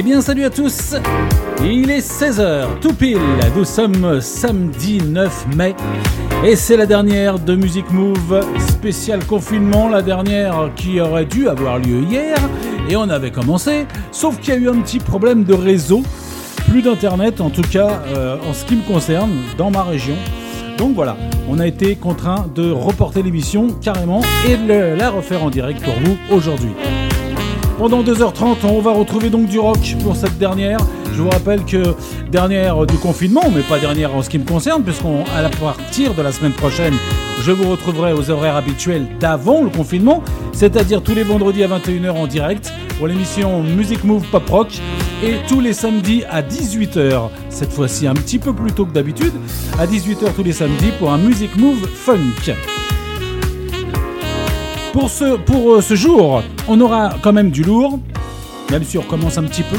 Eh bien, salut à tous Il est 16h, tout pile. Nous sommes samedi 9 mai. Et c'est la dernière de Music Move spécial confinement, la dernière qui aurait dû avoir lieu hier. Et on avait commencé, sauf qu'il y a eu un petit problème de réseau. Plus d'internet, en tout cas euh, en ce qui me concerne, dans ma région. Donc voilà, on a été contraint de reporter l'émission carrément et de la refaire en direct pour vous aujourd'hui. Pendant 2h30, on va retrouver donc du rock pour cette dernière. Je vous rappelle que dernière du confinement, mais pas dernière en ce qui me concerne, puisqu'à partir de la semaine prochaine, je vous retrouverai aux horaires habituels d'avant le confinement, c'est-à-dire tous les vendredis à 21h en direct pour l'émission Music Move Pop Rock et tous les samedis à 18h, cette fois-ci un petit peu plus tôt que d'habitude, à 18h tous les samedis pour un Music Move Funk. Pour ce, pour euh, ce jour, on aura quand même du lourd, même si on recommence un petit peu.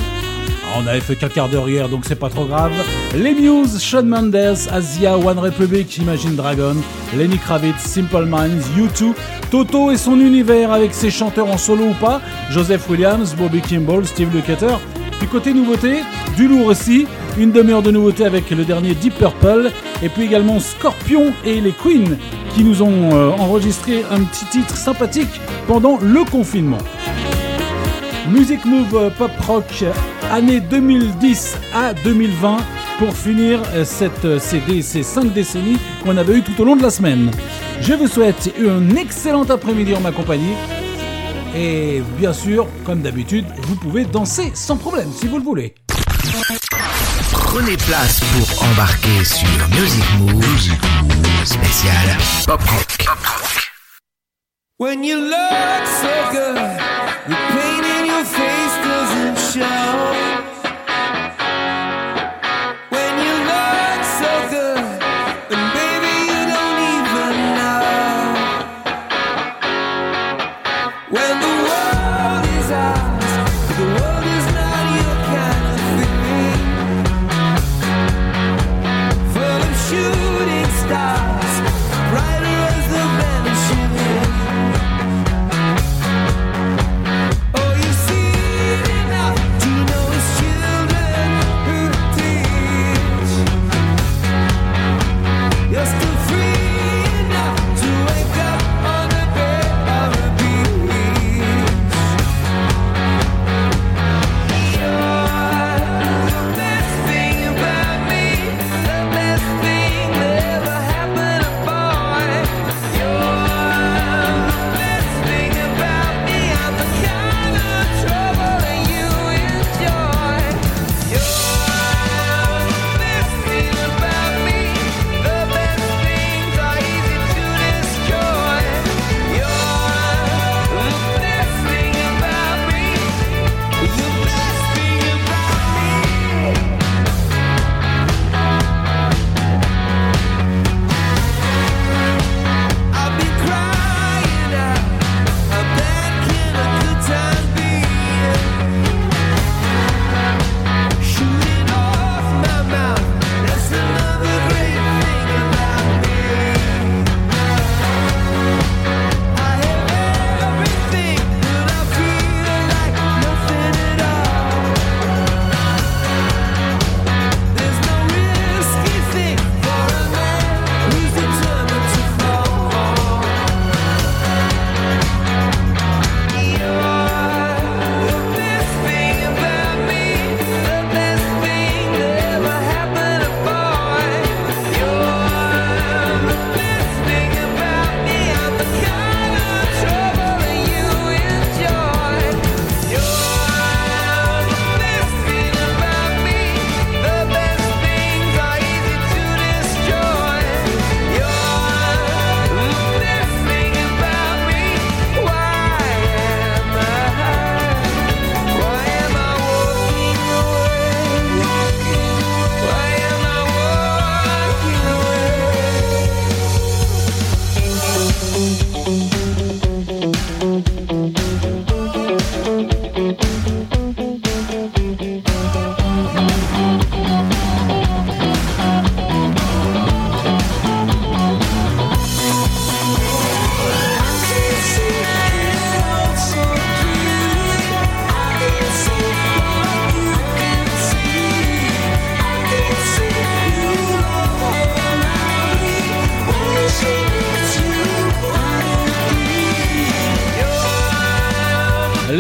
On avait fait qu'un quart d'heure hier, donc c'est pas trop grave. Les Muse, Shawn Mendes, Asia, One Republic, Imagine Dragon, Lenny Kravitz, Simple Minds, U2, Toto et son univers avec ses chanteurs en solo ou pas, Joseph Williams, Bobby Kimball, Steve Lukather. Puis côté nouveauté, du lourd aussi, une demi-heure de nouveauté avec le dernier Deep Purple, et puis également Scorpion et les Queens qui nous ont euh, enregistré un petit titre sympathique pendant le confinement. Music Move euh, Pop Rock année 2010 à 2020 pour finir euh, cette, ces cinq décennies qu'on avait eues tout au long de la semaine. Je vous souhaite un excellent après-midi en ma compagnie. Et bien sûr, comme d'habitude, vous pouvez danser sans problème si vous le voulez. Prenez place pour embarquer sur Music Move, spécial Pop Rock. When you look so good, the pain in your face doesn't show.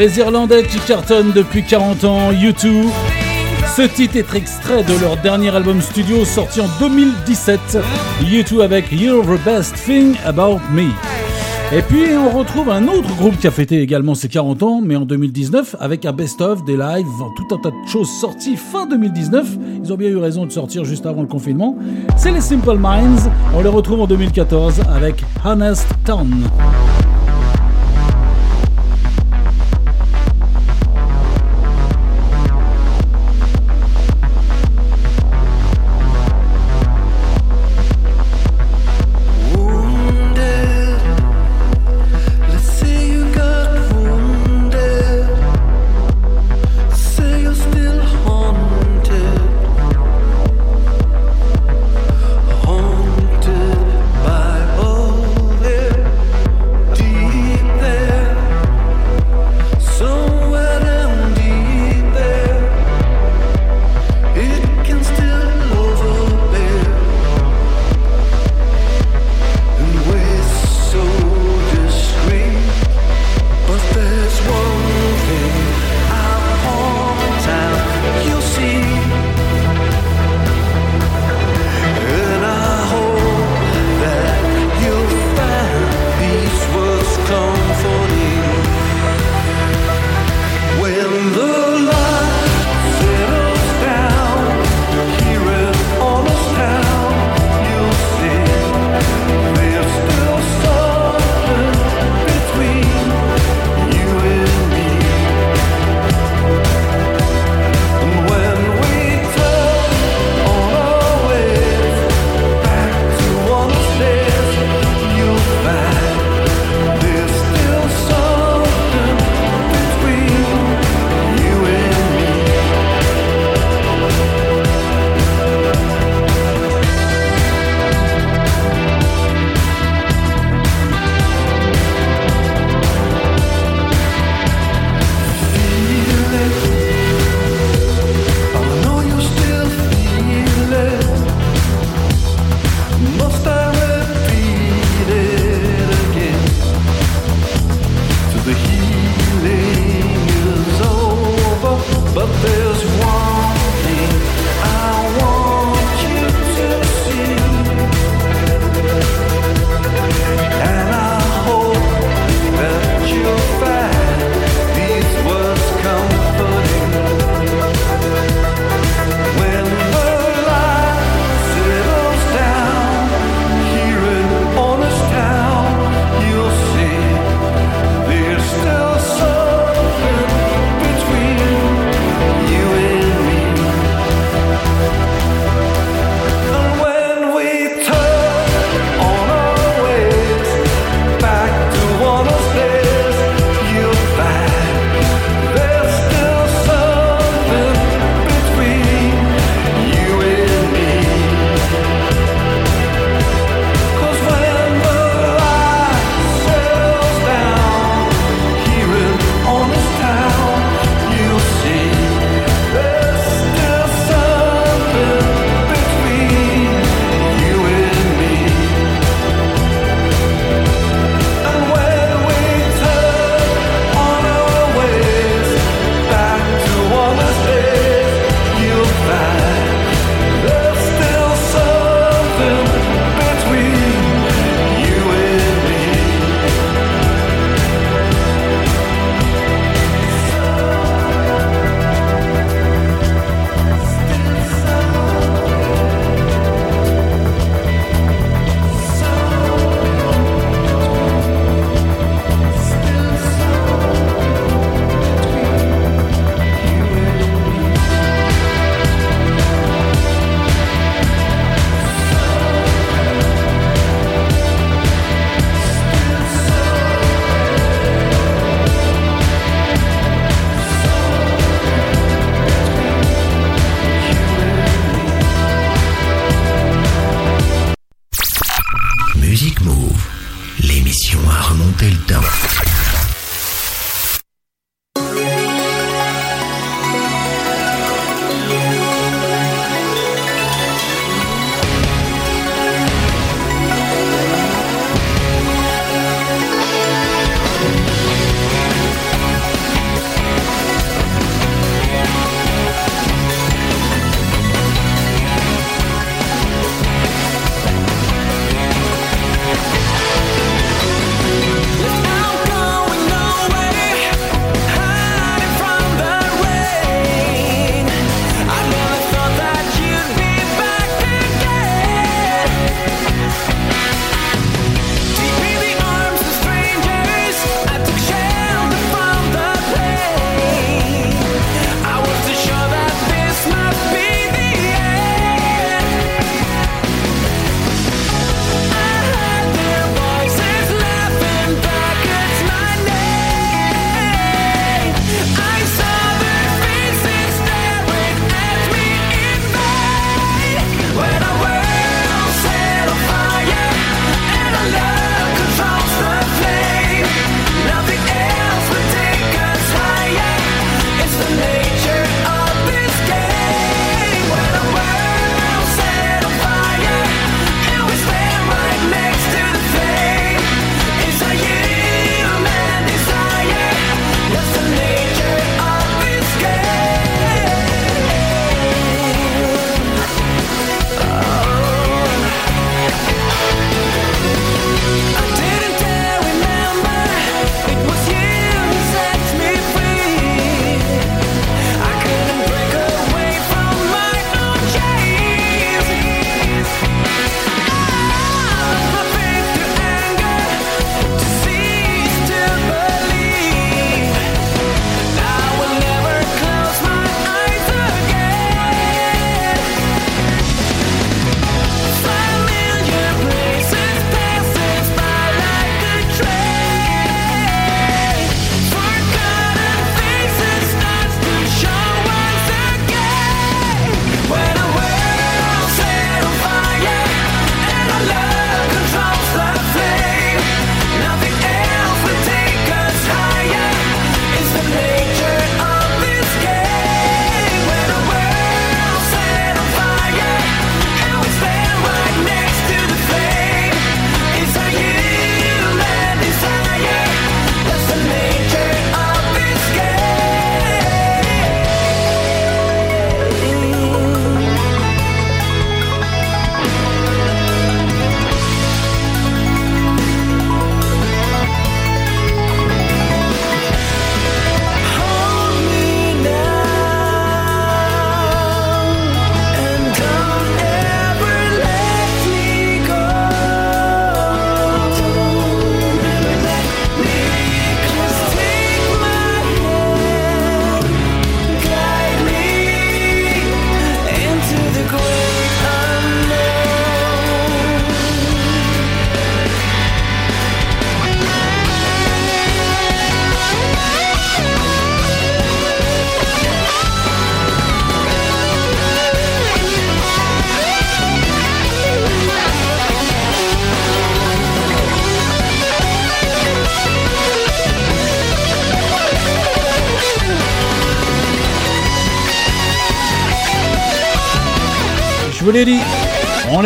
Les Irlandais qui cartonnent depuis 40 ans, U2. Ce titre est extrait de leur dernier album studio sorti en 2017, U2 avec You're the Best Thing About Me. Et puis on retrouve un autre groupe qui a fêté également ses 40 ans, mais en 2019, avec un best-of, des lives, tout un tas de choses sorties fin 2019. Ils ont bien eu raison de sortir juste avant le confinement. C'est les Simple Minds. On les retrouve en 2014 avec Honest Town.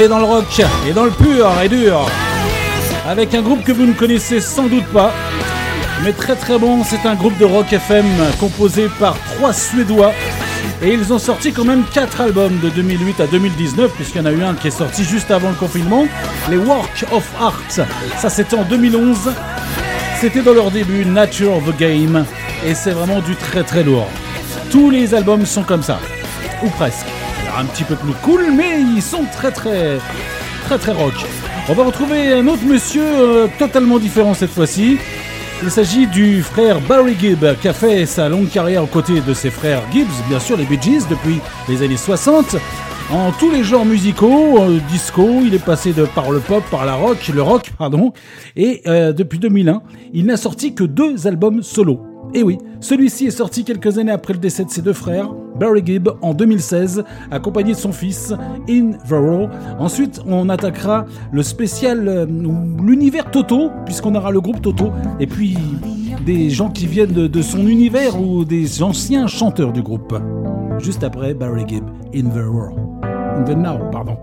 Dans le rock et dans le pur et dur. Avec un groupe que vous ne connaissez sans doute pas, mais très très bon. C'est un groupe de rock FM composé par trois Suédois. Et ils ont sorti quand même quatre albums de 2008 à 2019, puisqu'il y en a eu un qui est sorti juste avant le confinement, les Work of Art. Ça c'était en 2011. C'était dans leur début, Nature of the Game, et c'est vraiment du très très lourd. Tous les albums sont comme ça, ou presque. Un petit peu plus cool, mais ils sont très très très très rock. On va retrouver un autre monsieur euh, totalement différent cette fois-ci. Il s'agit du frère Barry Gibb qui a fait sa longue carrière aux côtés de ses frères Gibbs, bien sûr les Bee Gees depuis les années 60. En tous les genres musicaux, euh, disco, il est passé de par le pop, par la rock, le rock, pardon, et euh, depuis 2001, il n'a sorti que deux albums solo. Et oui, celui-ci est sorti quelques années après le décès de ses deux frères, Barry Gibb en 2016, accompagné de son fils In the Raw. Ensuite, on attaquera le spécial, euh, l'univers Toto, puisqu'on aura le groupe Toto, et puis des gens qui viennent de, son univers ou des anciens chanteurs du groupe. Juste après Barry Gibb, In the Raw. In the Now, pardon.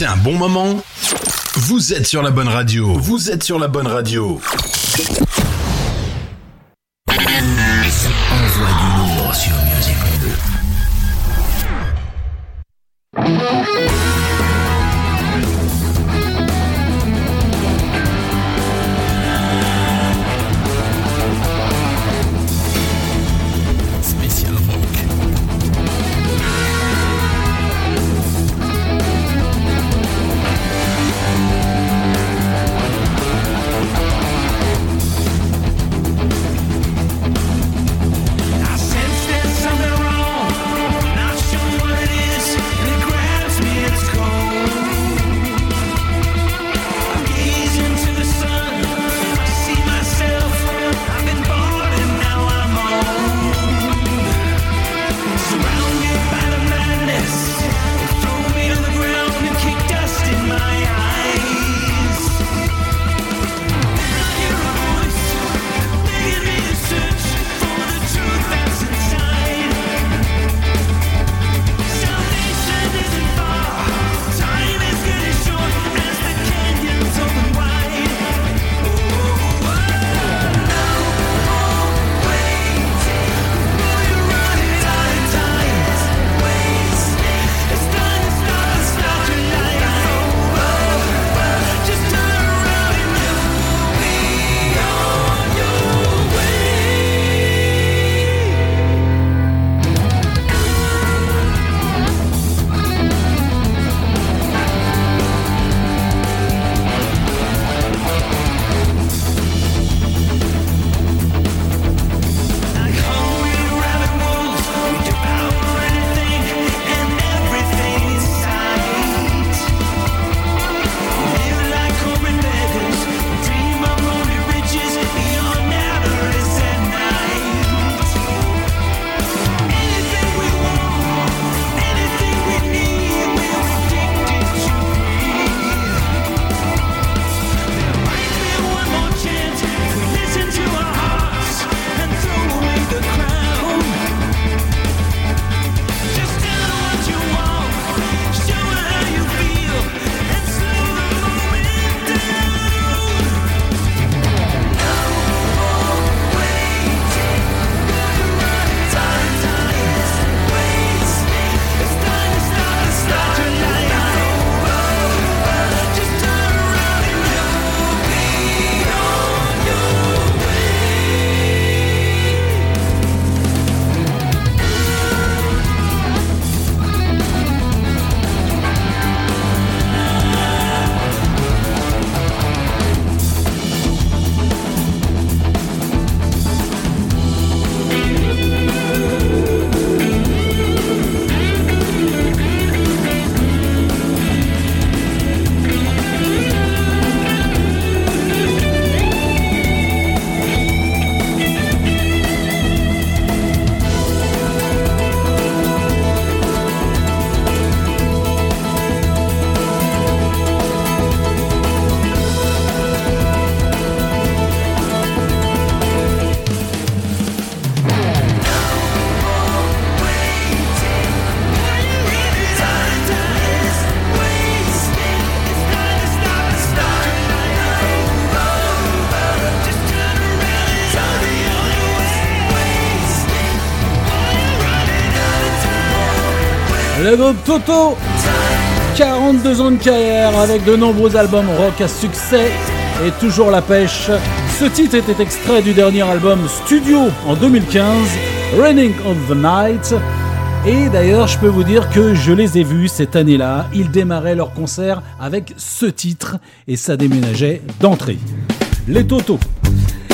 Passer un bon moment? Vous êtes sur la bonne radio. Vous êtes sur la bonne radio. Toto 42 ans de carrière avec de nombreux albums rock à succès et toujours la pêche. Ce titre était extrait du dernier album studio en 2015, Raining of the Night. Et d'ailleurs, je peux vous dire que je les ai vus cette année-là. Ils démarraient leur concert avec ce titre et ça déménageait d'entrée. Les Toto.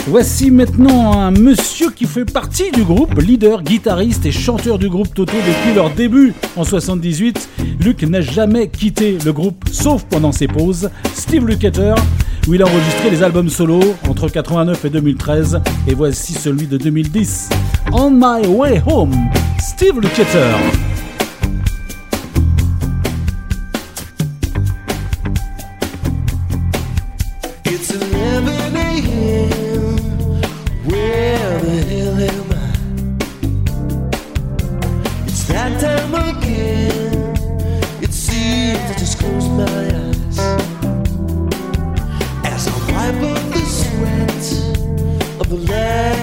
Voici maintenant un monsieur qui fait partie du groupe, leader, guitariste et chanteur du groupe Toto depuis leur début en 78. Luke n'a jamais quitté le groupe sauf pendant ses pauses. Steve Lukather. où il a enregistré les albums solo entre 89 et 2013. Et voici celui de 2010, On My Way Home, Steve Lukather. the last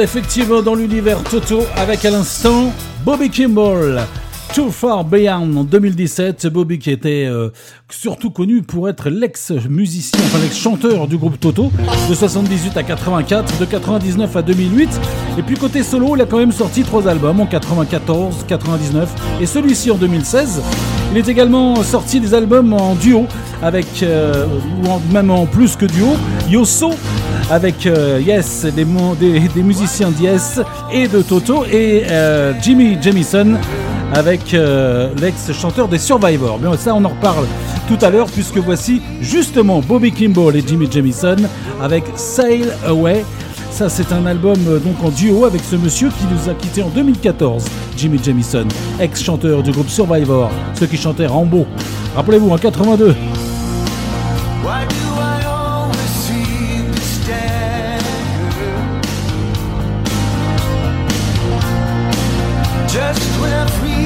effectivement dans l'univers Toto avec à l'instant Bobby Kimball. Too Far Beyond en 2017, Bobby qui était euh, surtout connu pour être l'ex-musicien, enfin l'ex-chanteur du groupe Toto de 78 à 84, de 99 à 2008. Et puis côté solo, il a quand même sorti trois albums en 94, 99 et celui-ci en 2016. Il est également sorti des albums en duo avec, euh, ou même en plus que duo, Yoso avec euh, Yes, des, des, musiciens d'Yes et de Toto, et euh, Jimmy Jamison avec euh, l'ex-chanteur des Survivors. Mais ça, on en reparle tout à l'heure, puisque voici justement Bobby Kimball et Jimmy Jamison avec Sail Away. Ça, c'est un album donc en duo avec ce monsieur qui nous a quitté en 2014, Jimmy Jamison, ex-chanteur du groupe Survivor, ceux qui chantaient Rambo. Rappelez-vous, en 82. just where free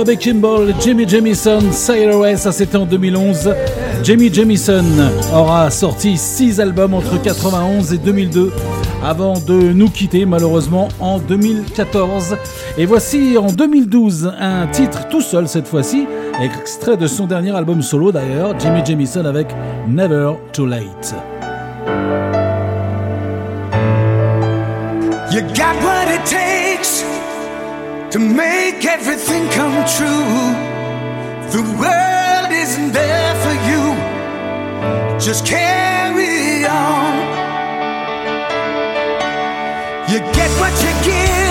Bobby Kimball, Jimmy Jamison, Sailor S, ça c'était en 2011. Jimmy Jamison aura sorti 6 albums entre 91 et 2002 avant de nous quitter malheureusement en 2014. Et voici en 2012 un titre tout seul cette fois-ci, extrait de son dernier album solo d'ailleurs, Jimmy Jamison avec Never Too Late. to make everything come true. The world isn't there for you. Just carry on. You get what you give.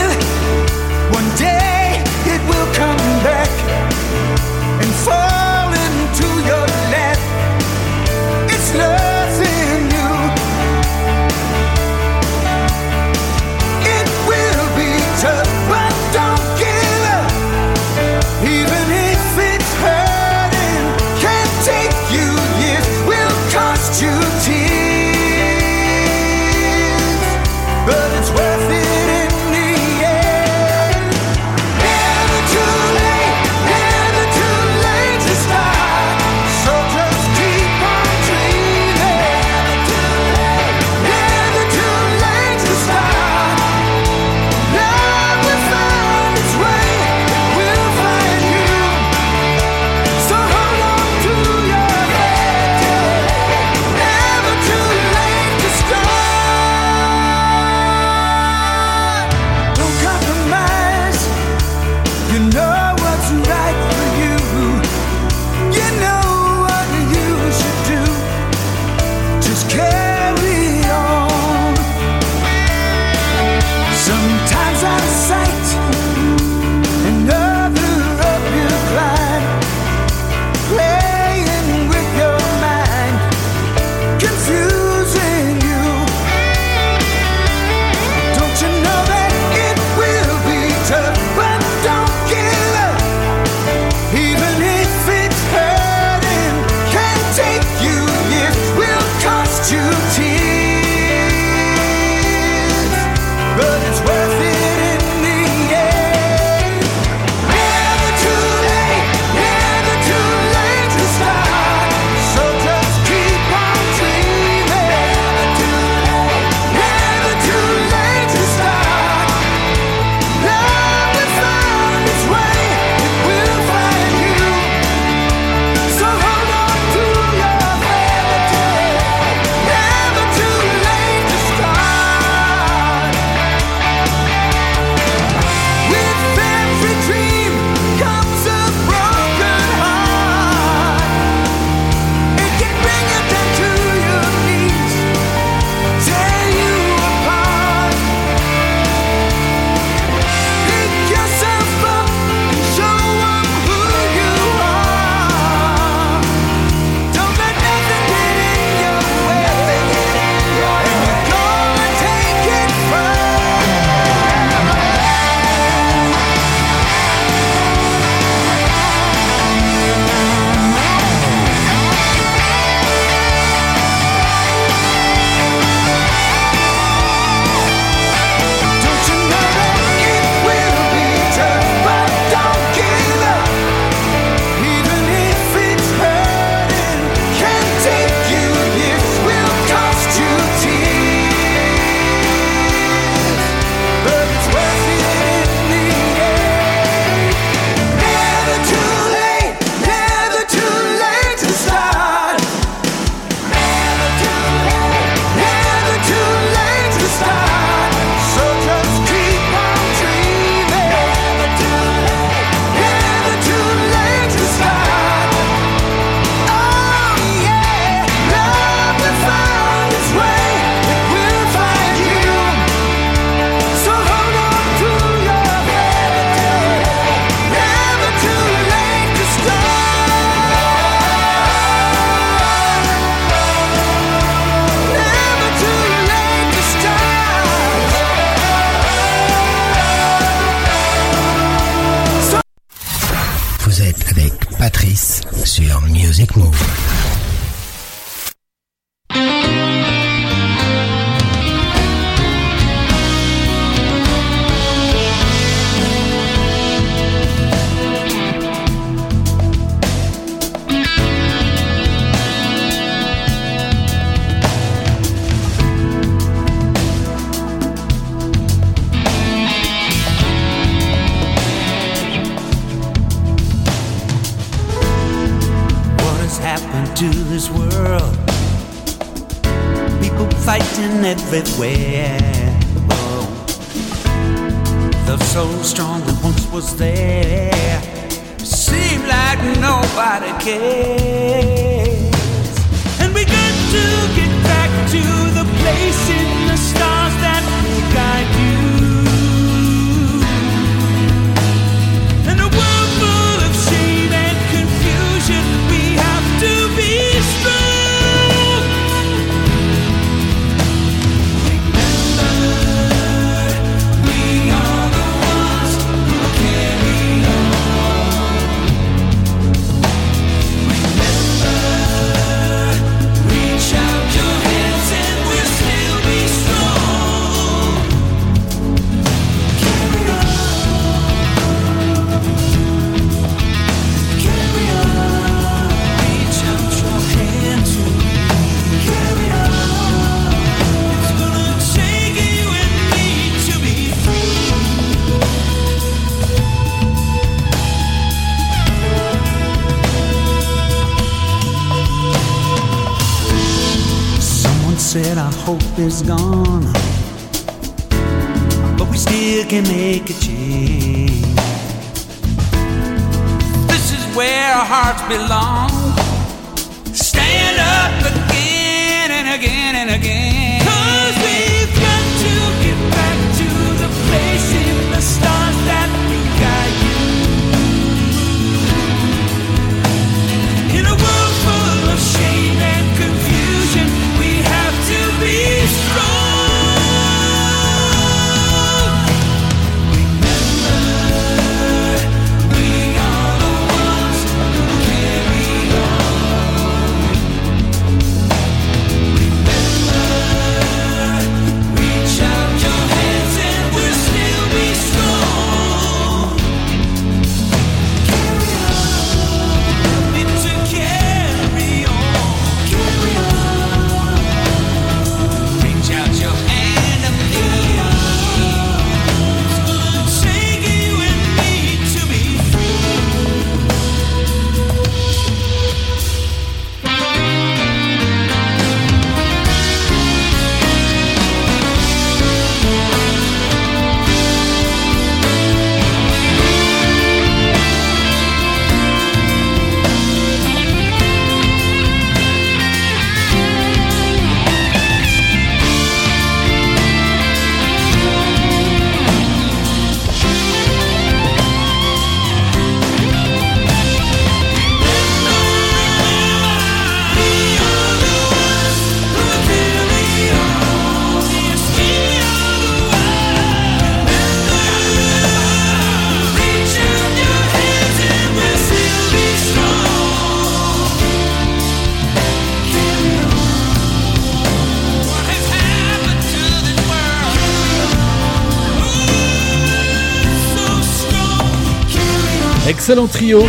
excellent trio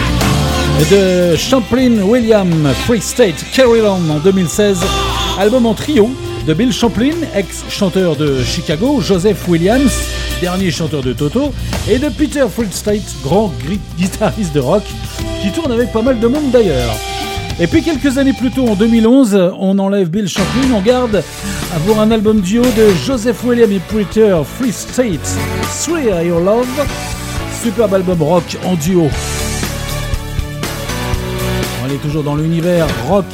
de Champlin William Free State Carryland en 2016, album en trio de Bill Champlin, ex-chanteur de Chicago, Joseph Williams, dernier chanteur de Toto, et de Peter Free State, grand guitariste de rock, qui tourne avec pas mal de monde d'ailleurs. Et puis quelques années plus tôt, en 2011, on enlève Bill Champlin, on garde avoir un album duo de Joseph William et Peter Free State, Swear Your Love, superbe album rock en duo. Elle est toujours dans l'univers rock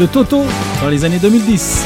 de Toto dans les années 2010.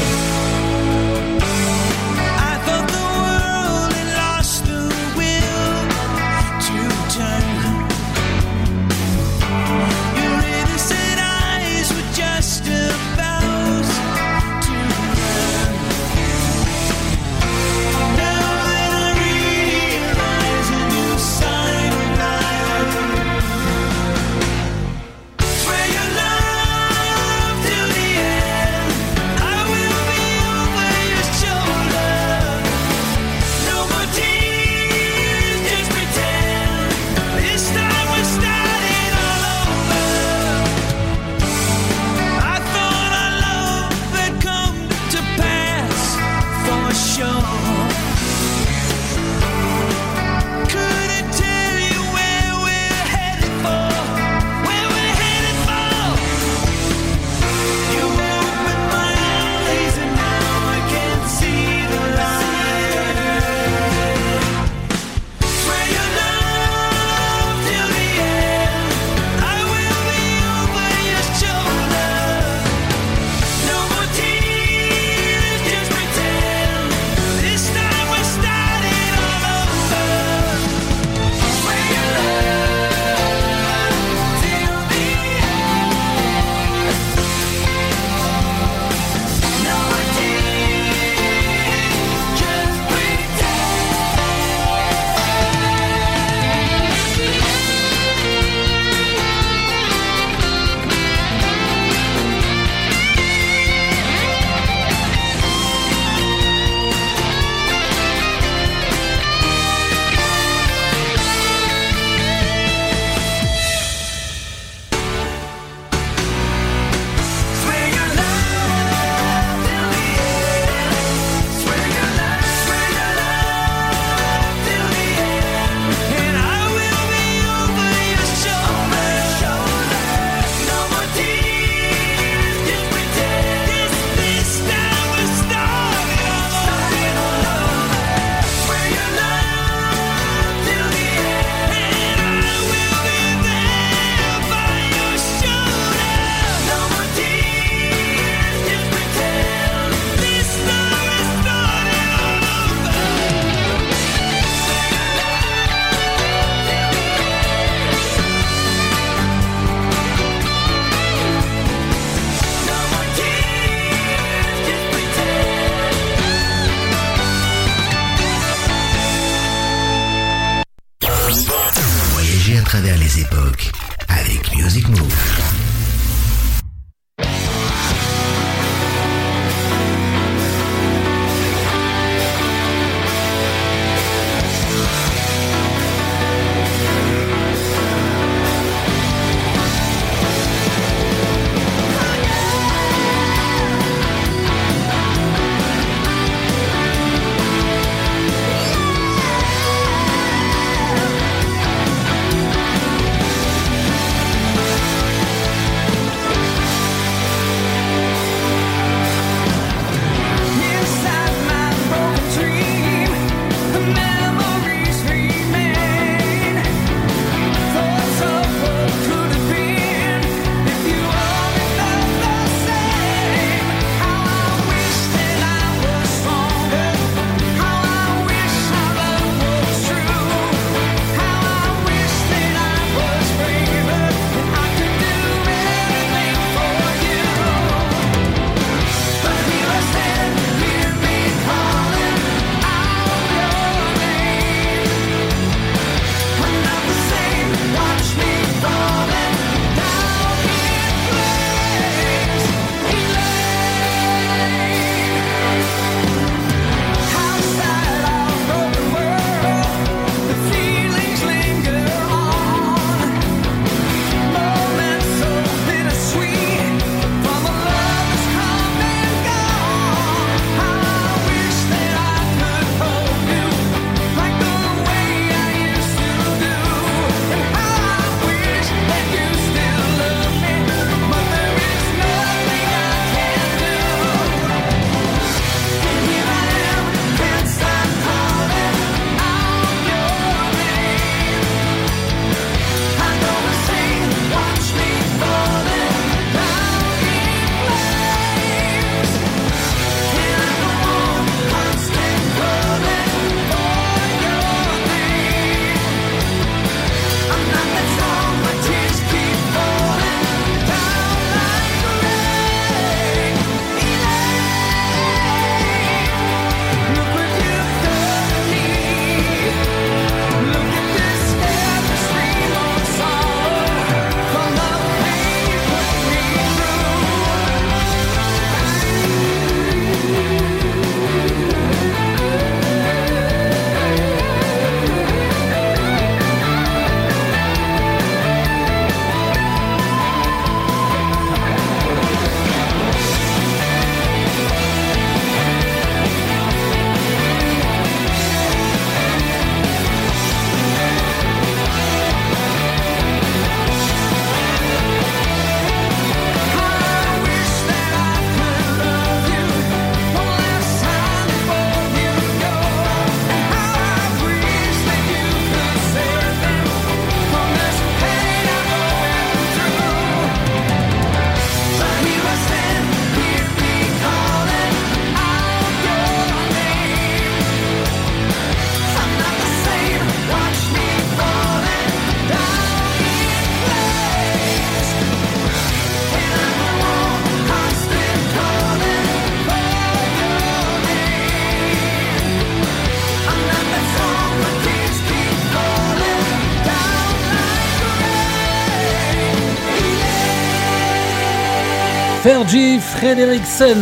Fergie Frederiksen.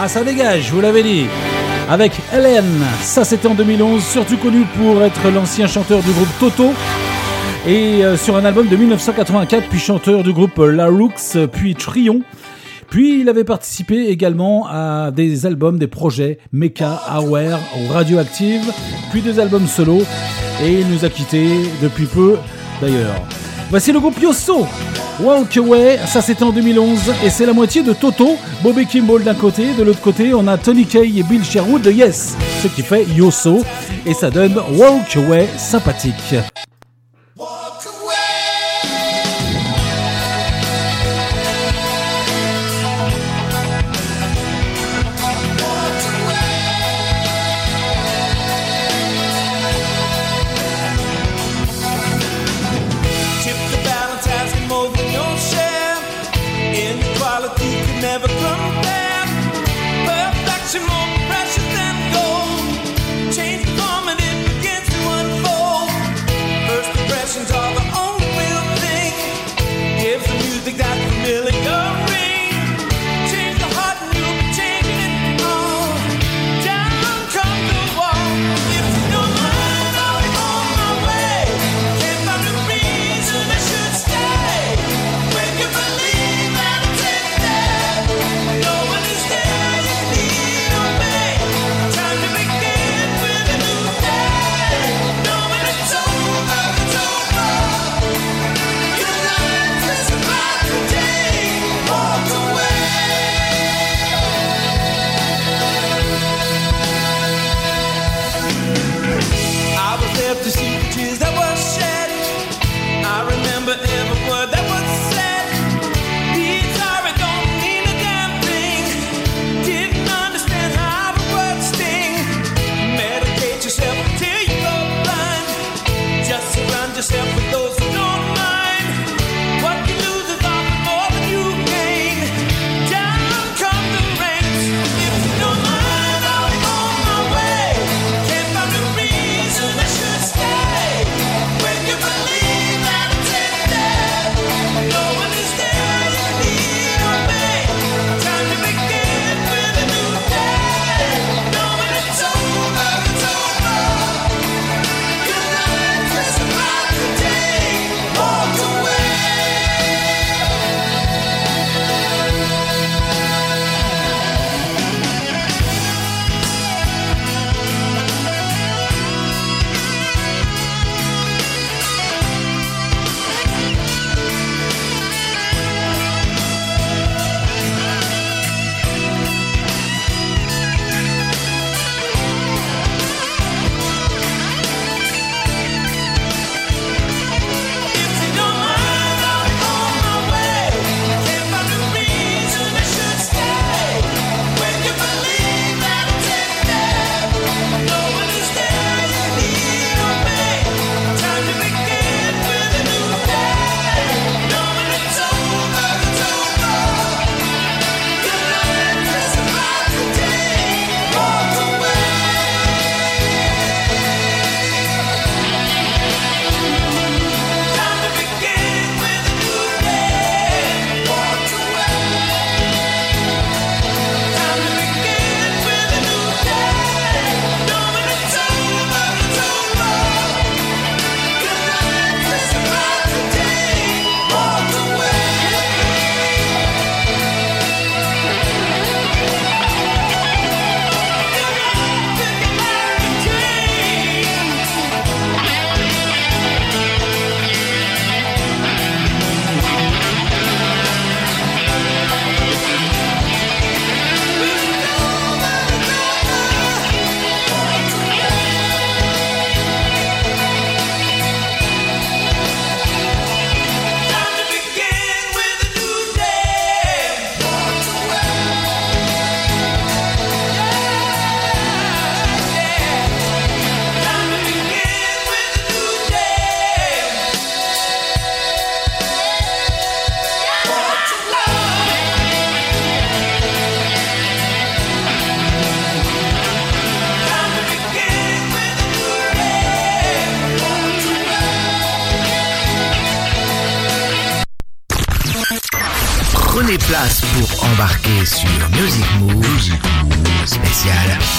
Ah, ça dégage, vous l'avez dit. Avec Hélène, ça c'était en 2011, surtout connu pour être l'ancien chanteur du groupe Toto. Et euh, sur un album de 1984, puis chanteur du groupe La puis Trion. Puis il avait participé également à des albums, des projets, Mecha, Aware, Radioactive, puis des albums solo. Et il nous a quittés depuis peu d'ailleurs. Voici le groupe Yosso, Walk Away, ça c'était en 2011, et c'est la moitié de Toto, Bobby Kimball d'un côté, de l'autre côté on a Tony Kay et Bill Sherwood de Yes, ce qui fait Yosso, et ça donne Walk Away sympathique.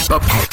Spécial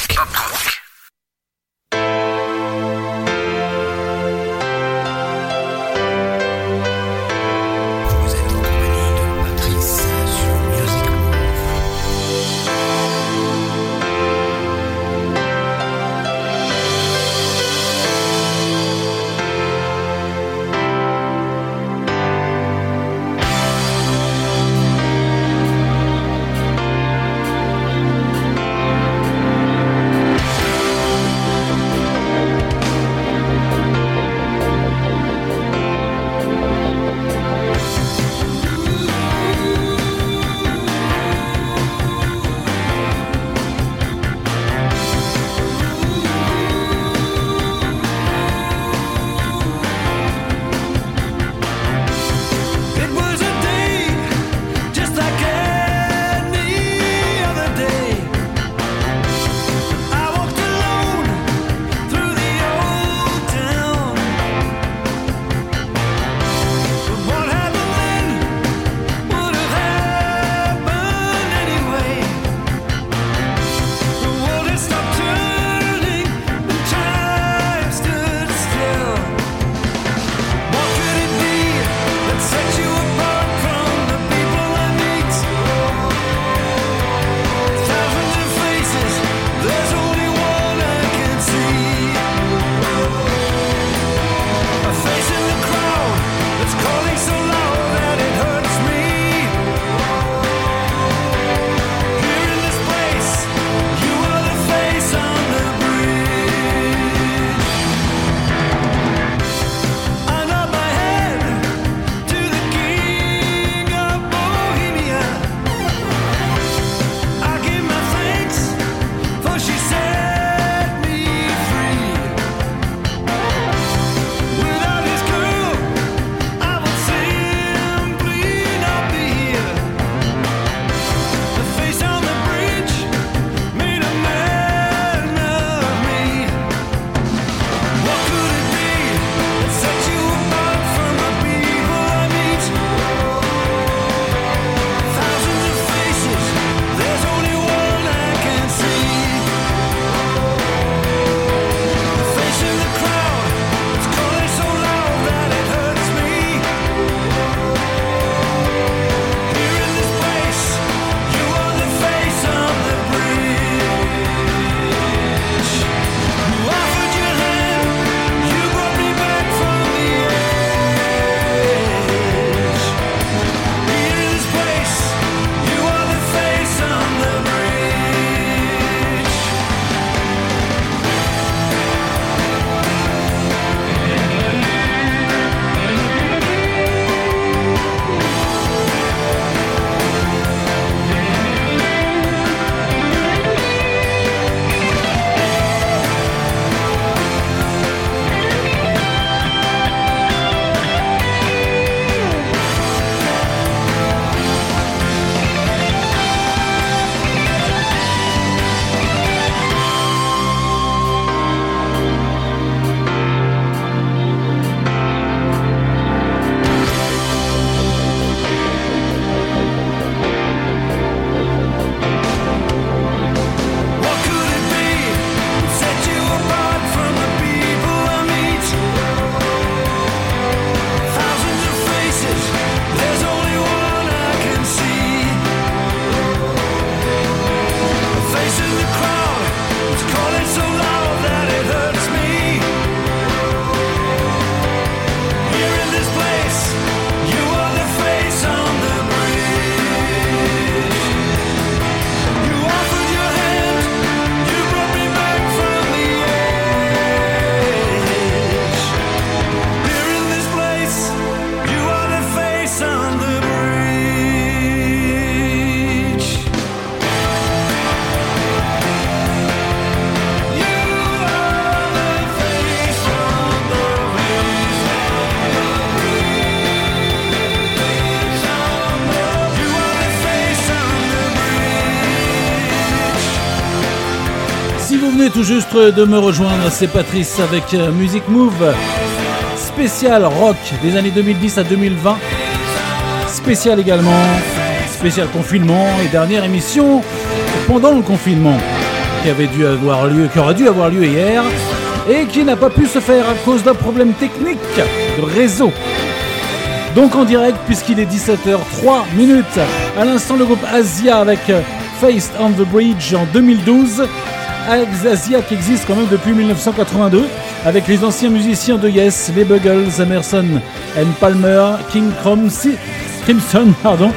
de me rejoindre, c'est Patrice avec euh, Music Move. Spécial rock des années 2010 à 2020. Spécial également spécial confinement et dernière émission pendant le confinement qui avait dû avoir lieu, qui aurait dû avoir lieu hier et qui n'a pas pu se faire à cause d'un problème technique de réseau. Donc en direct puisqu'il est 17h03 minutes. À l'instant le groupe Asia avec Faced on the Bridge en 2012. Asia qui existe quand même depuis 1982 avec les anciens musiciens de Yes, les Buggles, Emerson and Palmer, King Crimson, pardon.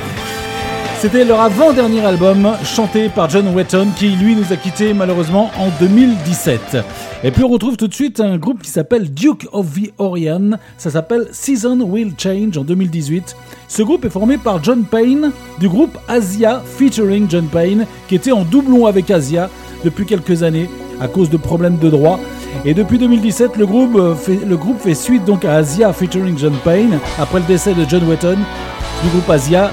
C'était leur avant-dernier album chanté par John Wetton qui lui nous a quittés malheureusement en 2017. Et puis on retrouve tout de suite un groupe qui s'appelle Duke of the Orient. Ça s'appelle Season Will Change en 2018. Ce groupe est formé par John Payne du groupe Asia featuring John Payne qui était en doublon avec Asia depuis quelques années à cause de problèmes de droit. Et depuis 2017, le groupe, euh, fait, le groupe fait suite donc à Asia featuring John Payne après le décès de John Wetton du groupe Asia.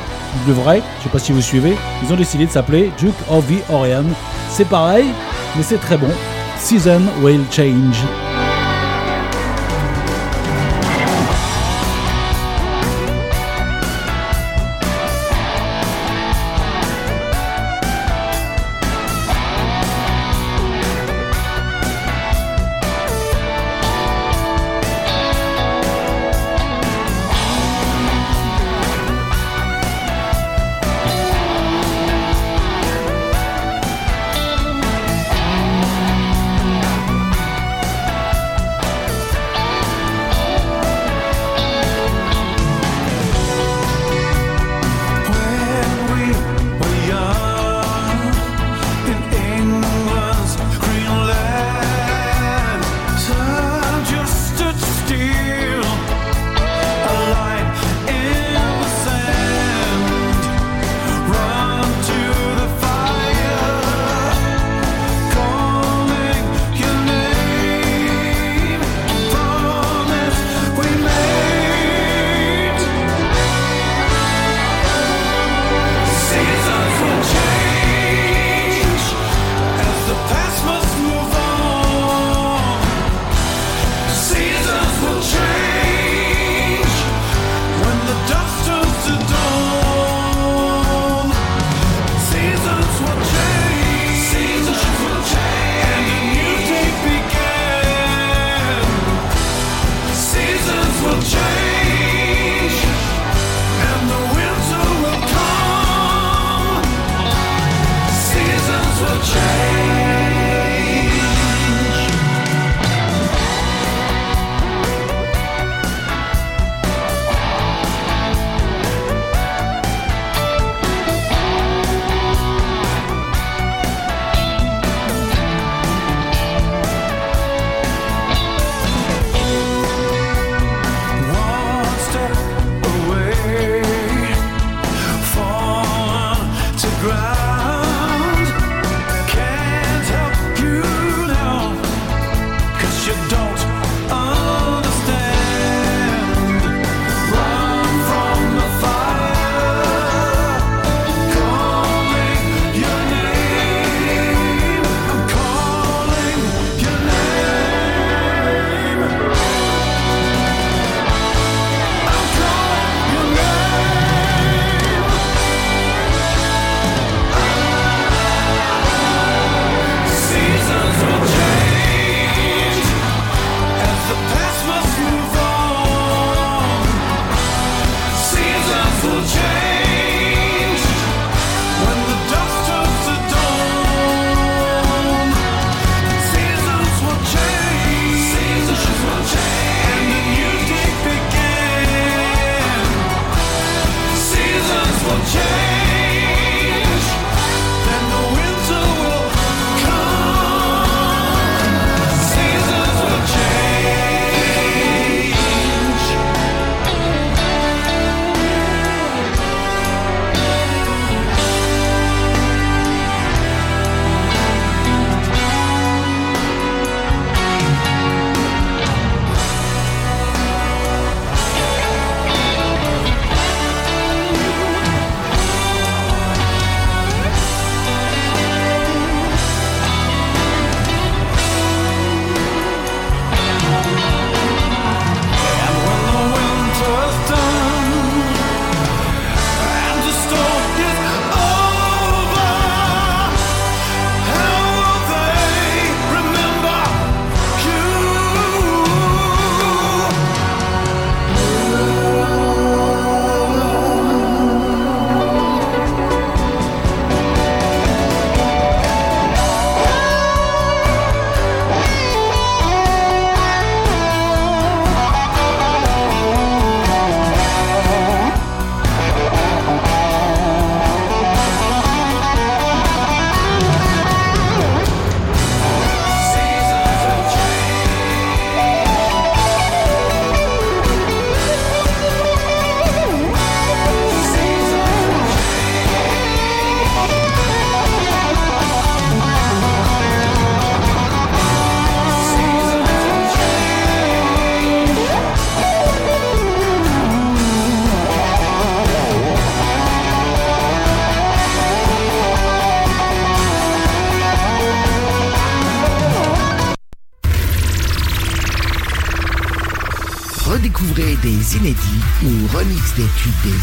Le vrai, je sais pas si vous suivez, ils ont décidé de s'appeler Duke of the Orient. C'est pareil, mais c'est très bon. Season will change.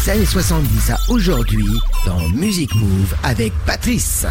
Des années 70 à aujourd'hui dans Music Move avec Patrice.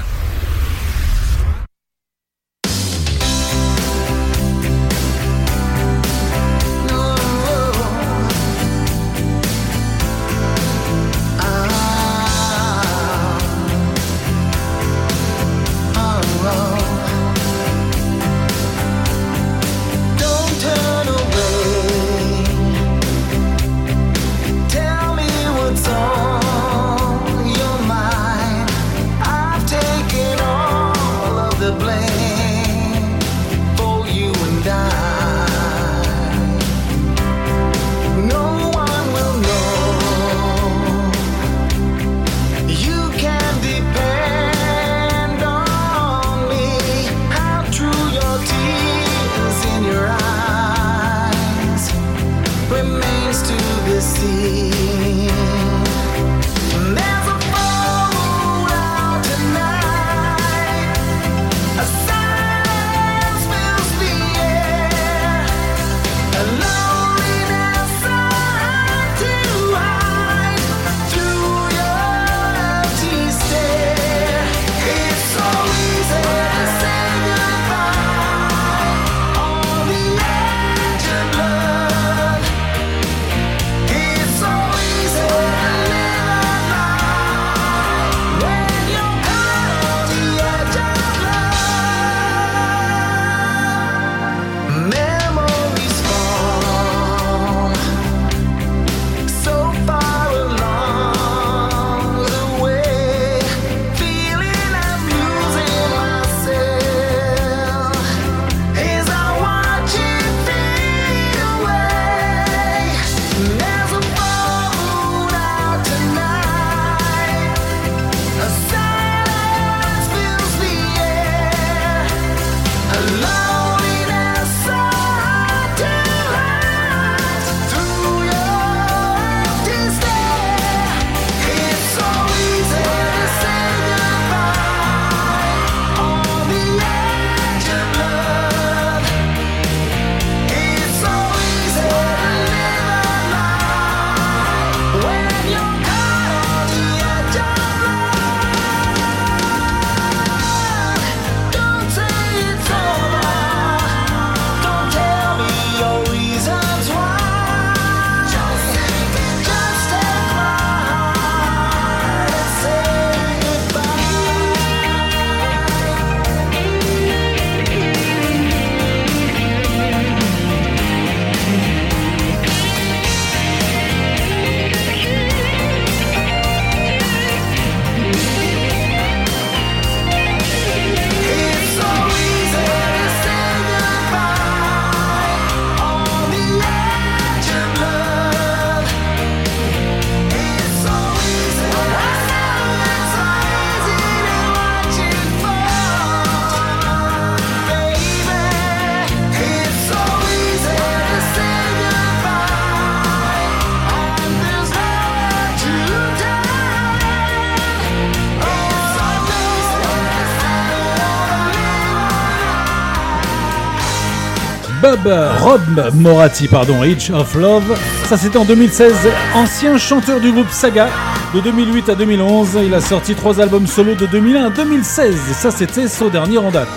Rob Moratti, pardon, Age of Love. Ça c'était en 2016. Ancien chanteur du groupe Saga. De 2008 à 2011, il a sorti trois albums solo de 2001 à 2016. Et ça c'était son dernier en date.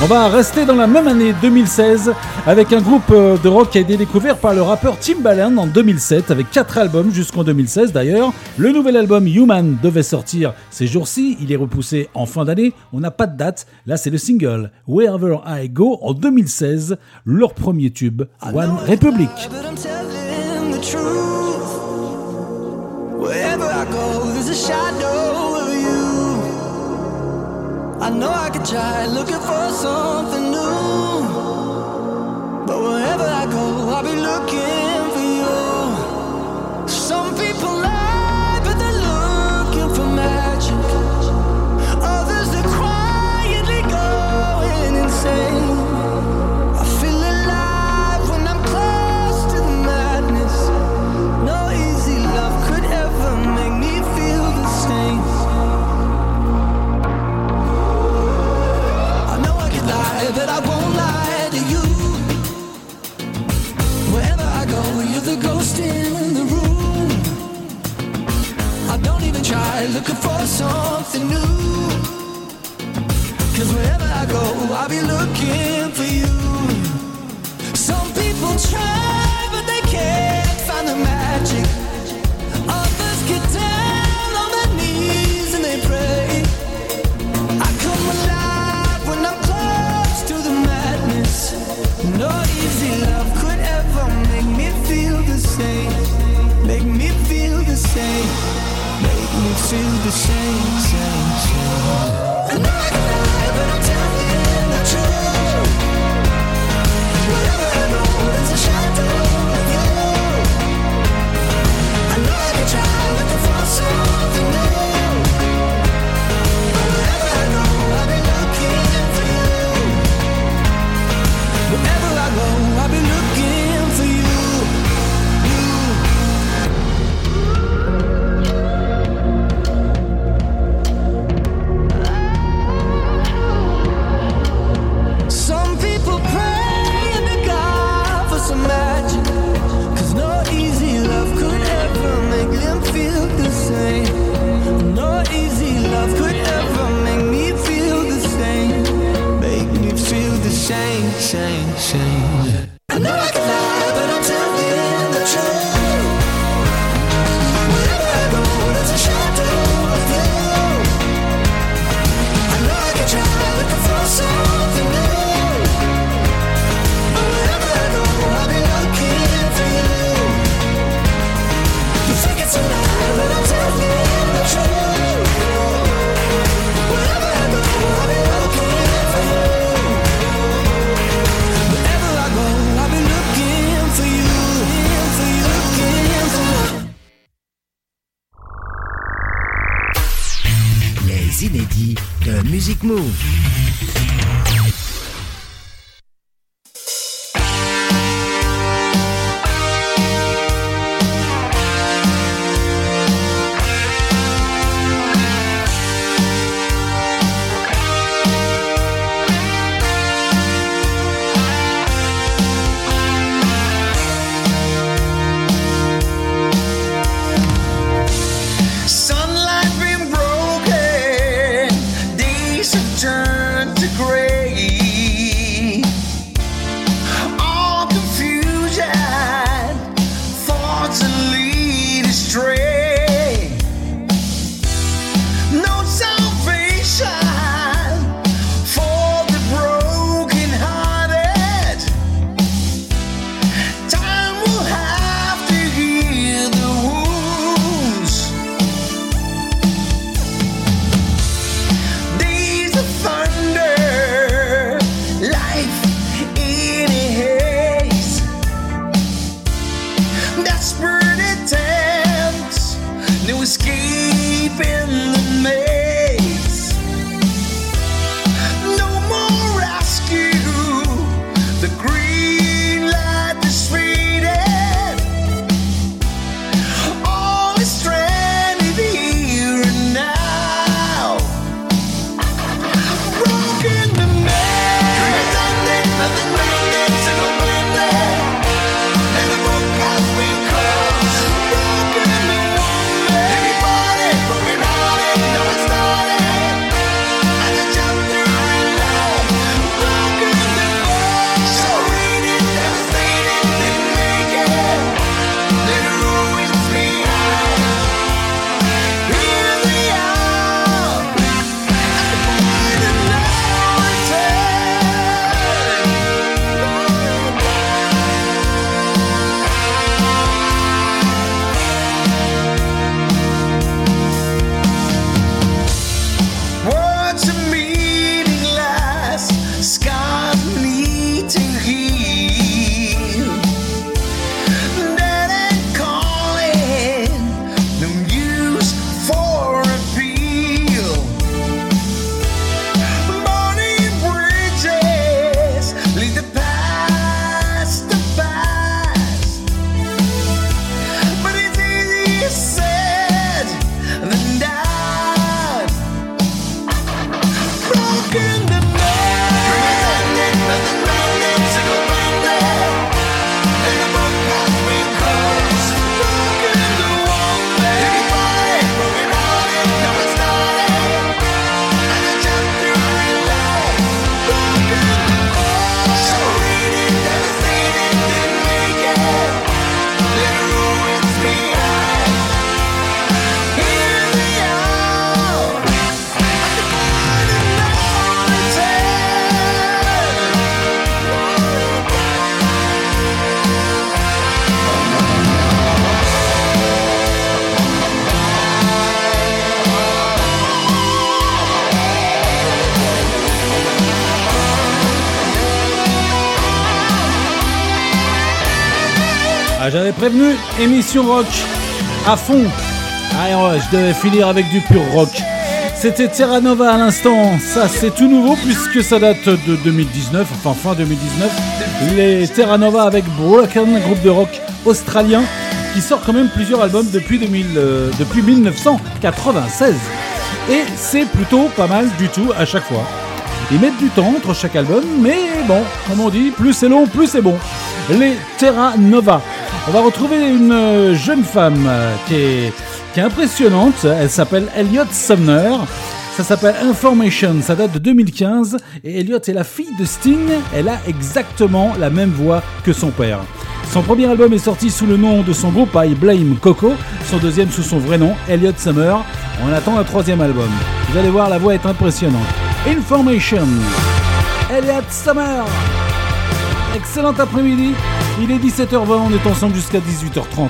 On va rester dans la même année 2016 avec un groupe euh, de rock qui a été découvert par le rappeur Timbaland en 2007 avec quatre albums jusqu'en 2016 d'ailleurs. Le nouvel album Human devait sortir ces jours-ci, il est repoussé en fin d'année, on n'a pas de date. Là c'est le single Wherever I Go en 2016, leur premier tube One Republic. Wherever I go, there's a shadow. I know I could try looking for something new. But wherever I go, I'll be looking night looking for something new. Cause wherever I go, I'll be looking for you. Some people try, but they can't find the magic. Others get down on their knees and they pray. I come alive when I'm close to the madness. No easy love could ever make me feel the same. Make me feel the same me to the same, same, same. I know lie, but I'm telling the truth. I a shadow of you. I know I try, but the new. sitting prévenu, émission rock à fond. Ah ouais, je devais finir avec du pur rock. C'était Terra Nova à l'instant. Ça, c'est tout nouveau puisque ça date de 2019, enfin fin 2019. Les Terra Nova avec Broken, groupe de rock australien qui sort quand même plusieurs albums depuis, 2000, euh, depuis 1996. Et c'est plutôt pas mal du tout à chaque fois. Ils mettent du temps entre chaque album, mais bon, comme on dit, plus c'est long, plus c'est bon. Les Terra Nova. On va retrouver une euh, jeune femme euh, qui est, impressionnante. Elle s'appelle Elliot Sumner. Ça s'appelle Information, ça date de 2015 et Elliot est la fille de Sting. Elle a exactement la même voix que son père. Son premier album est sorti sous le nom de son groupe I Blame Coco, son deuxième sous son vrai nom, Elliot Summer. On attend un troisième album. Vous allez voir, la voix est impressionnante. Information, Elliot Summer. Excellent après-midi, il est 17h20, on est ensemble jusqu'à 18h30.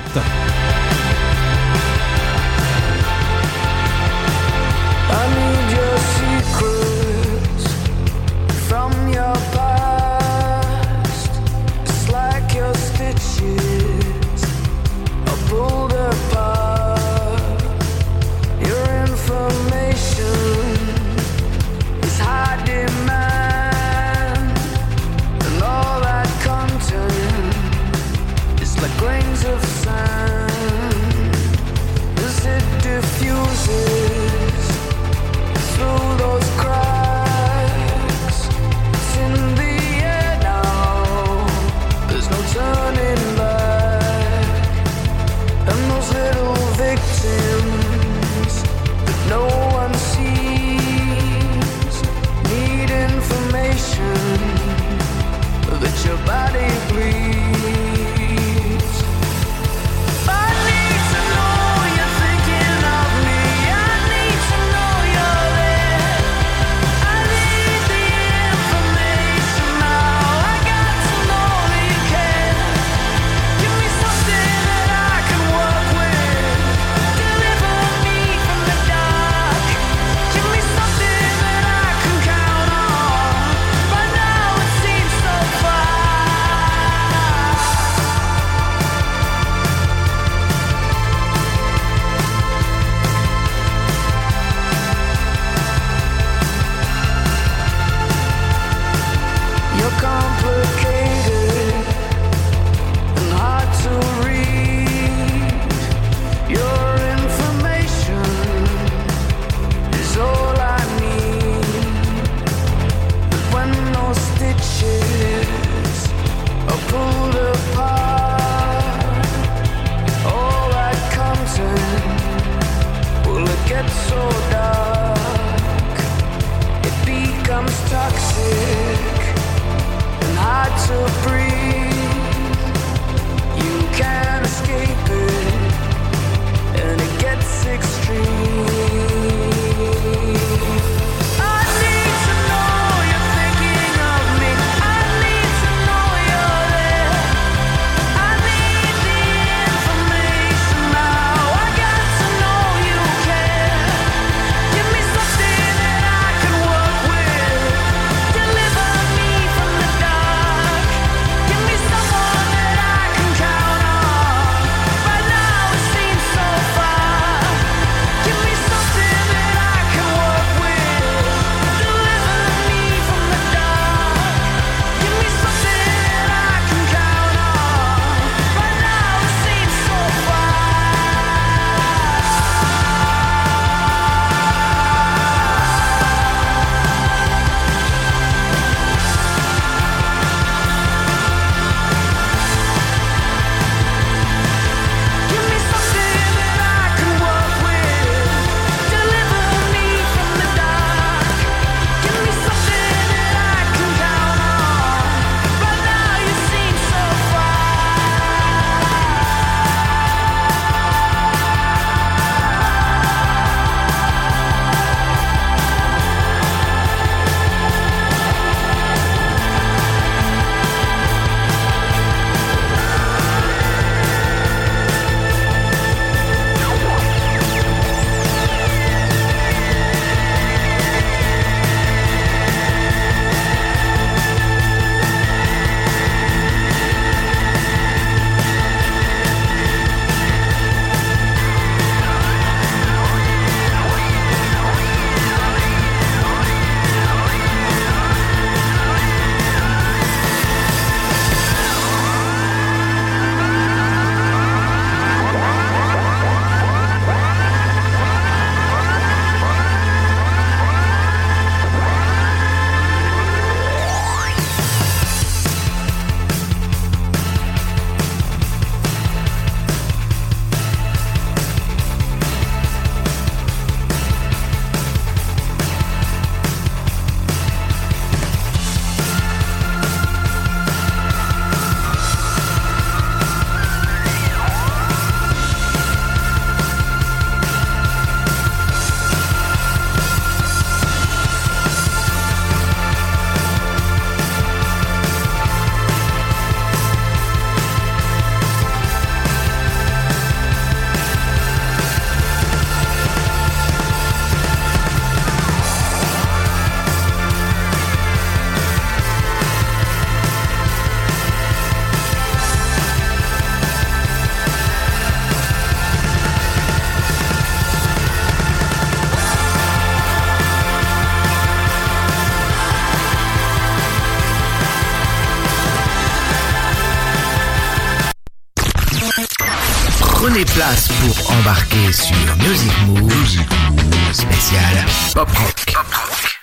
Prenez place pour embarquer sur Music Move, Music Move. spécial Pop -rock.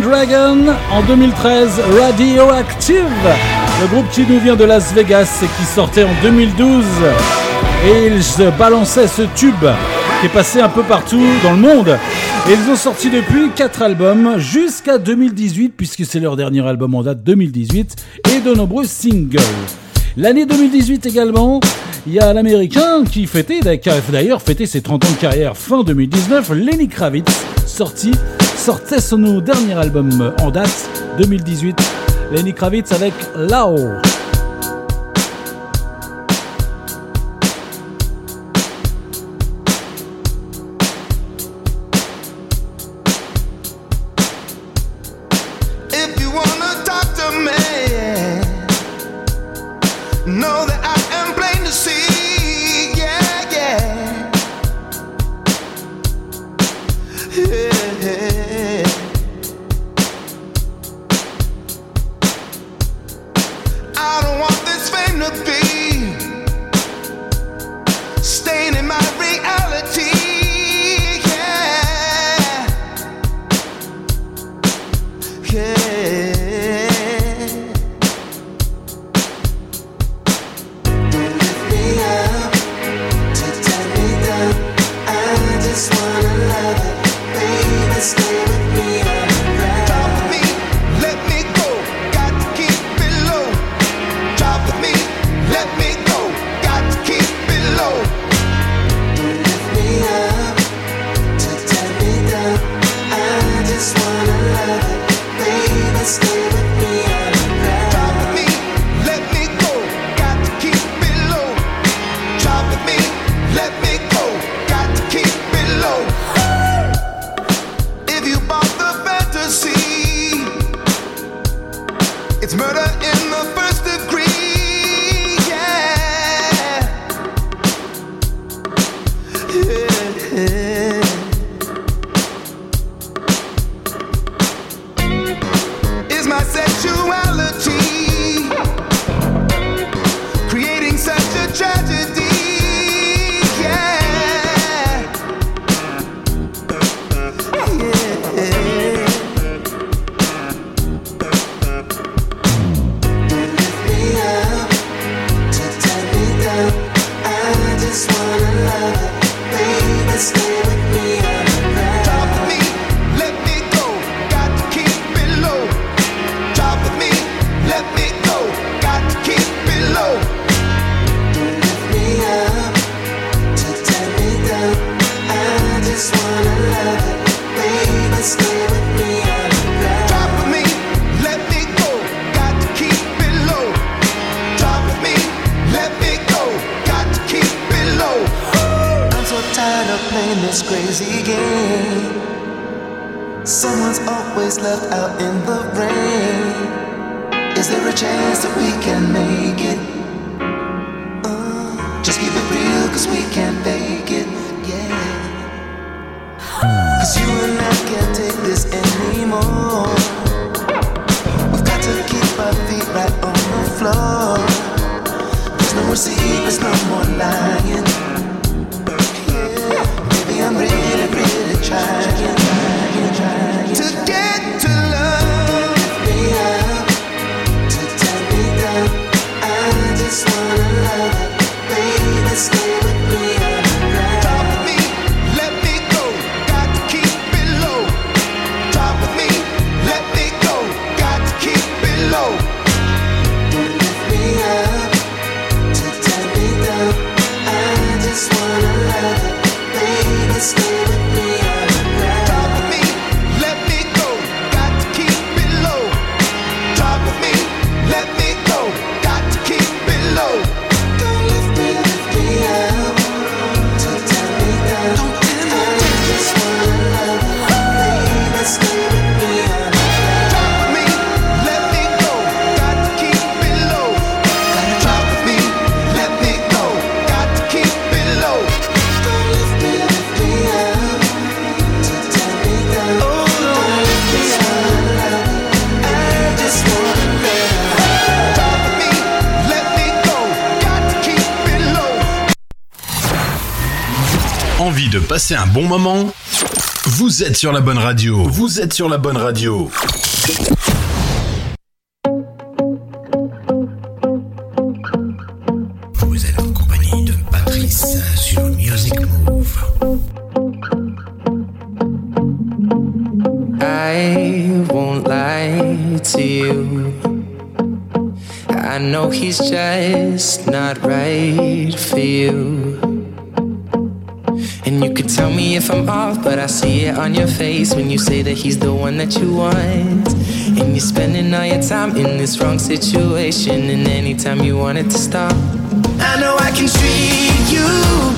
Dragon en 2013, Radioactive, le groupe qui nous vient de Las Vegas et qui sortait en 2012. Et ils balançaient ce tube qui est passé un peu partout dans le monde. Et ils ont sorti depuis 4 albums jusqu'à 2018, puisque c'est leur dernier album en date 2018, et de nombreux singles. L'année 2018 également, il y a l'américain qui fêtait, d'ailleurs fêtait ses 30 ans de carrière fin 2019, Lenny Kravitz, sorti sortait son dernier album en date, 2018, Lenny Kravitz avec Lao. bon moment Vous êtes sur la bonne radio. Vous êtes sur la bonne radio. you say that he's the one that you want. And you're spending all your time in this wrong situation. And anytime you want it to stop, I know I can treat you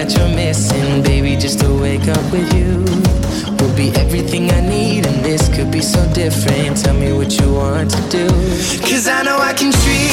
that you're missing, baby, just to wake up with you will be everything I need, and this could be so different. Tell me what you want to do, cause I know I can treat.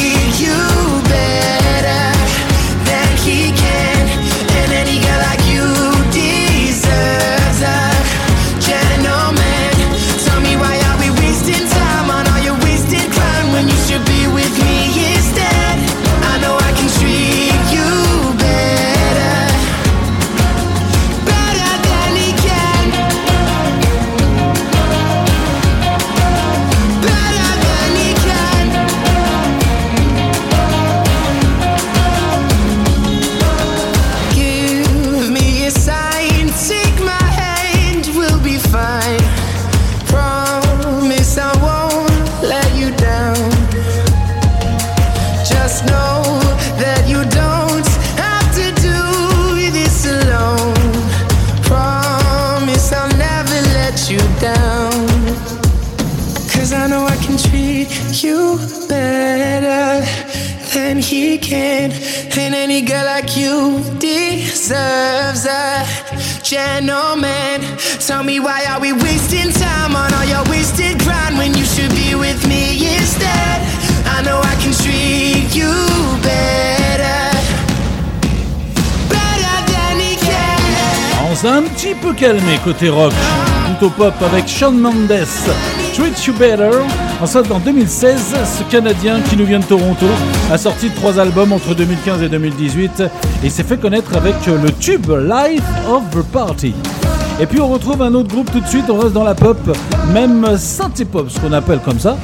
calmer côté rock, plutôt pop avec Sean Mendes, Treat You Better. En Ensuite, en 2016, ce Canadien qui nous vient de Toronto a sorti trois albums entre 2015 et 2018 et s'est fait connaître avec le tube Life of the Party. Et puis on retrouve un autre groupe tout de suite, on reste dans la pop, même synthé pop, ce qu'on appelle comme ça.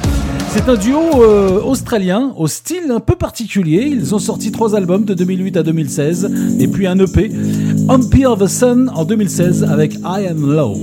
C'est un duo euh, australien au style un peu particulier. Ils ont sorti trois albums de 2008 à 2016 et puis un EP. Umpy of the Sun en 2016 avec I Am Low.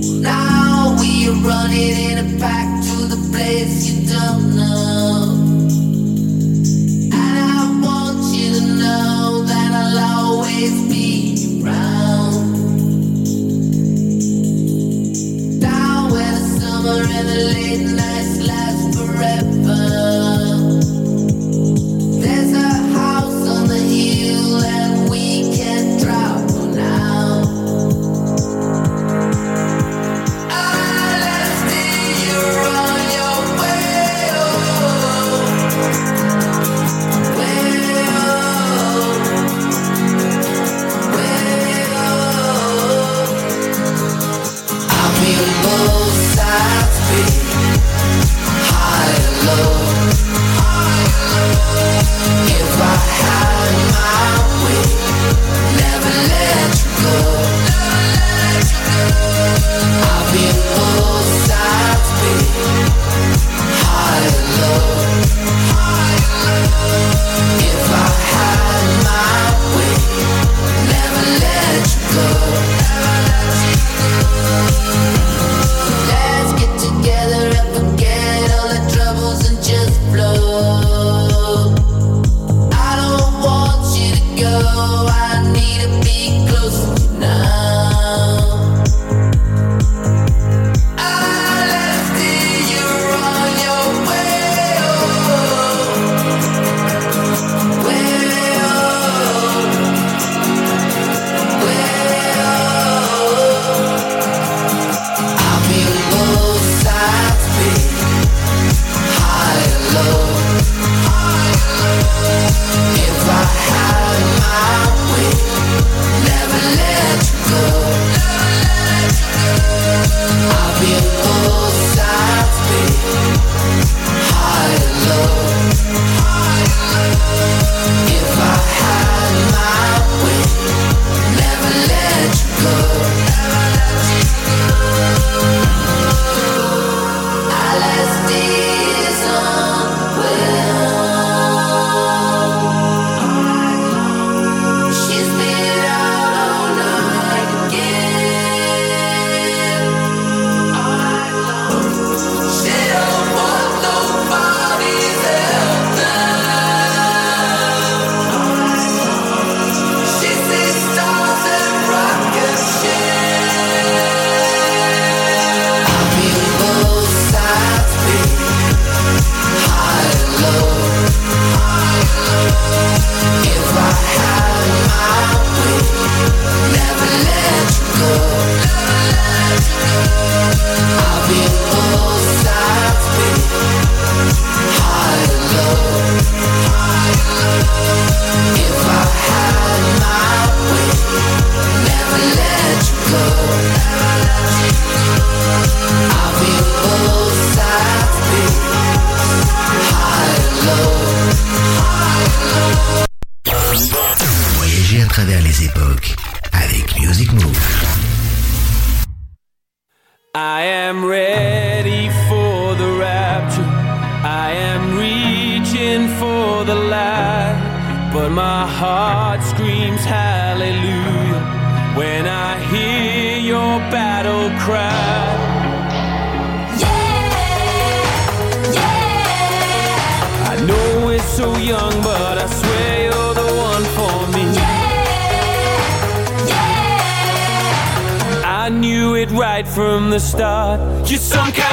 the start. You're some kind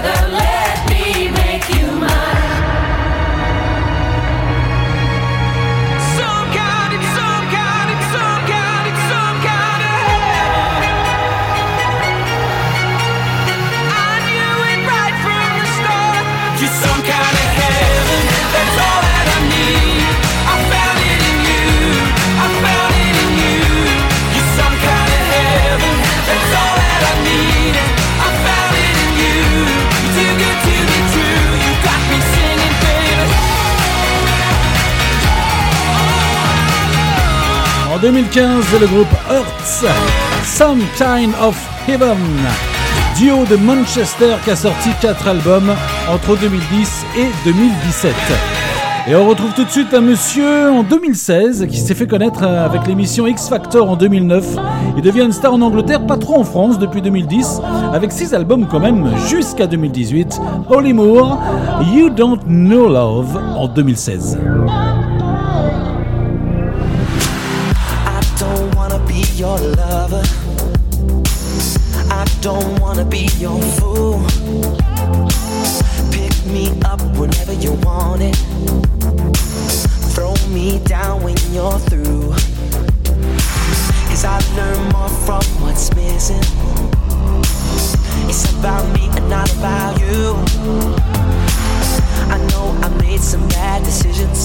together. 2015, le groupe Hurts, Some Kind of Heaven, duo de Manchester qui a sorti 4 albums entre 2010 et 2017. Et on retrouve tout de suite un monsieur en 2016 qui s'est fait connaître euh, avec l'émission X Factor en 2009. Il devient une star en Angleterre, pas trop en France depuis 2010, avec 6 albums quand même jusqu'à 2018. Holly Moore, You Don't Know Love en 2016. don't wanna be your fool. Pick me up whenever you want it. Throw me down when you're through. Cause I learned more from what's missing. It's about me and not about you. I know I made some bad decisions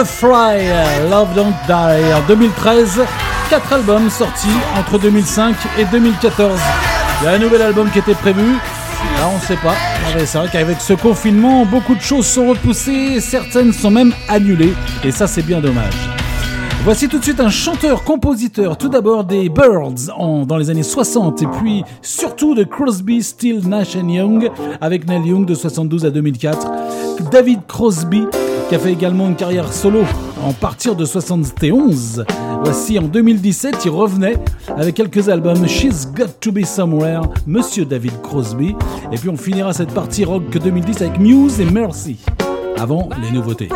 The Fry, Love Don't Die en 2013, quatre albums sortis entre 2005 et 2014. Il y a un nouvel album qui était prévu, là on ne sait pas. C'est vrai qu'avec ce confinement, beaucoup de choses sont repoussées, certaines sont même annulées, et ça c'est bien dommage. Voici tout de suite un chanteur-compositeur, tout d'abord des Birds dans les années 60 et puis surtout de Crosby, Still, Nash Young avec Neil Young de 72 à 2004, David Crosby qui a fait également une carrière solo en partir de 71. Voici en 2017, il revenait avec quelques albums She's Got to Be Somewhere, Monsieur David Crosby, et puis on finira cette partie rock 2010 avec Muse et Mercy, avant les nouveautés.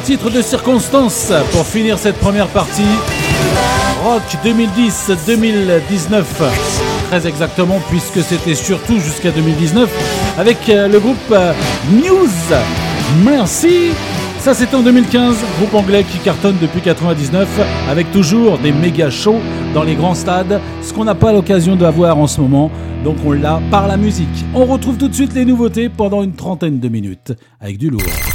Titre de circonstance, pour finir cette première partie, Rock 2010-2019, très exactement, puisque c'était surtout jusqu'à 2019, avec euh, le groupe euh, News. Merci. Ça c'était en 2015, groupe anglais qui cartonne depuis 99, avec toujours des méga shows dans les grands stades, ce qu'on n'a pas l'occasion d'avoir en ce moment, donc on l'a par la musique. On retrouve tout de suite les nouveautés pendant une trentaine de minutes, avec du lourd.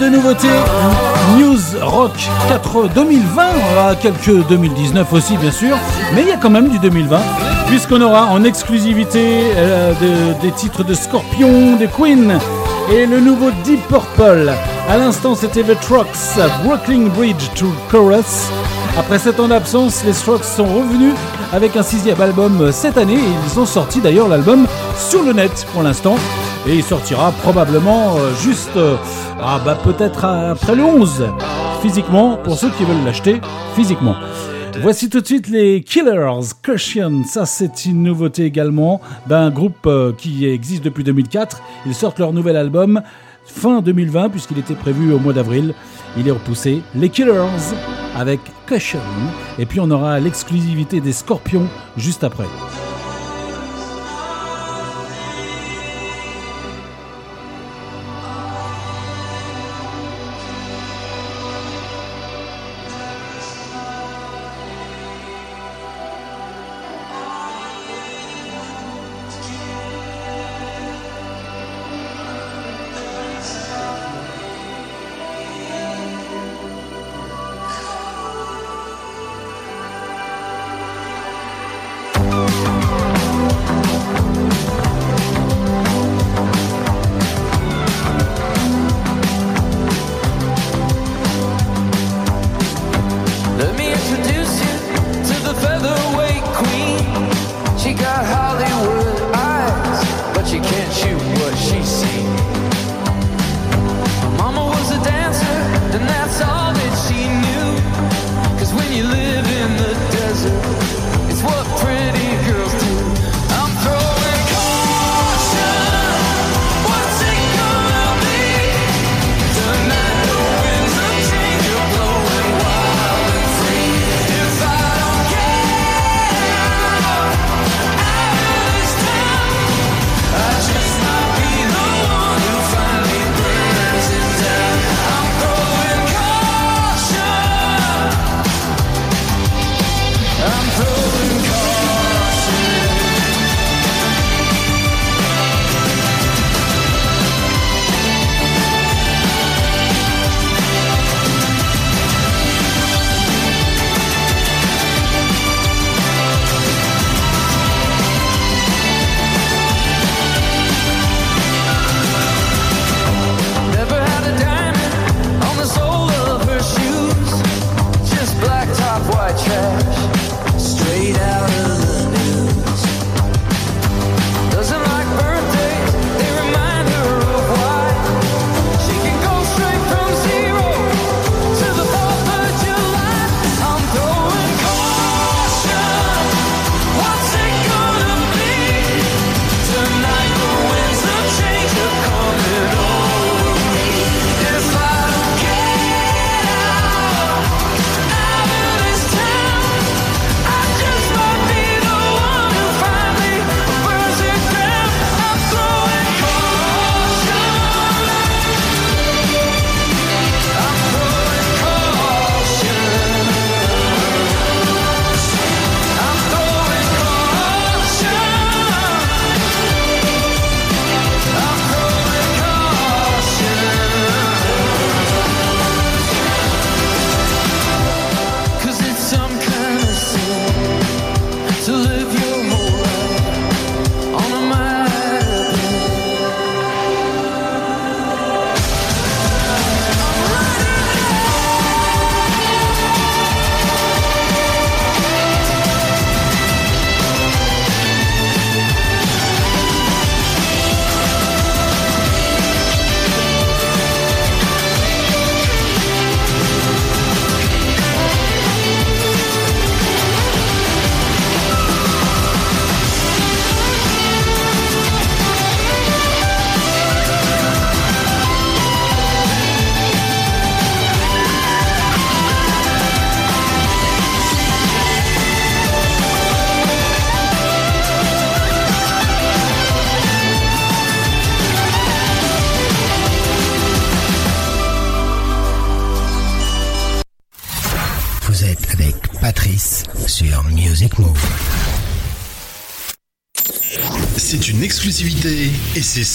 De nouveautés, News Rock 4 2020, on aura quelques 2019 aussi bien sûr, mais il y a quand même du 2020, puisqu'on aura en exclusivité euh, de- des titres de Scorpion, des Queen et le nouveau Deep Purple. À l'instant c'était The Trucks, Brooklyn Bridge to Chorus. Après 7 ans d'absence, les Strokes sont revenus avec un sixième album euh, cette année ils ont sorti d'ailleurs l'album sur le net pour l'instant. Et il sortira probablement euh, juste, ah bah peut-être après le 11, physiquement, pour ceux qui veulent l'acheter physiquement. Voici tout de suite les Killers Cushion. Ça, c'est une nouveauté également d'un groupe euh, qui existe depuis 2004. Ils sortent leur nouvel album fin 2020, puisqu'il était prévu au mois d'avril. Il est repoussé. Les Killers avec Cushion. Et puis, on aura l'exclusivité des Scorpions juste après.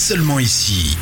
Seulement ici.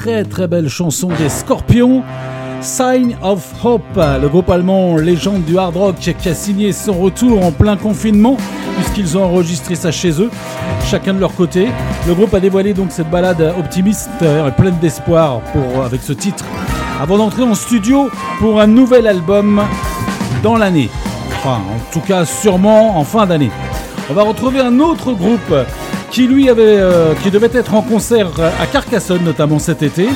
Très très belle chanson des Scorpions. Sign of Hope, le groupe allemand légende du hard rock qui a signé son retour en plein confinement puisqu'ils ont enregistré ça chez eux, chacun de leur côté. Le groupe a dévoilé donc cette balade optimiste euh, pleine d'espoir pour avec ce titre avant d'entrer en studio pour un nouvel album dans l'année. Enfin, en tout cas, sûrement en fin d'année. On va retrouver un autre groupe qui lui avait, euh, qui devait être en concert à Carcassonne notamment cet été.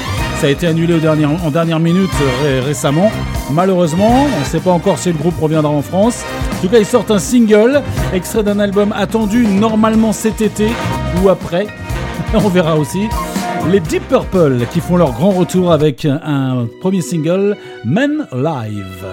Ça a été annulé en dernière minute euh, ré- récemment. Malheureusement, on ne sait pas encore si le groupe reviendra en France. En tout cas, ils sortent un single, extrait d'un album attendu normalement cet été ou après. On verra aussi. Les Deep Purple qui font leur grand retour avec un premier single, Men Live.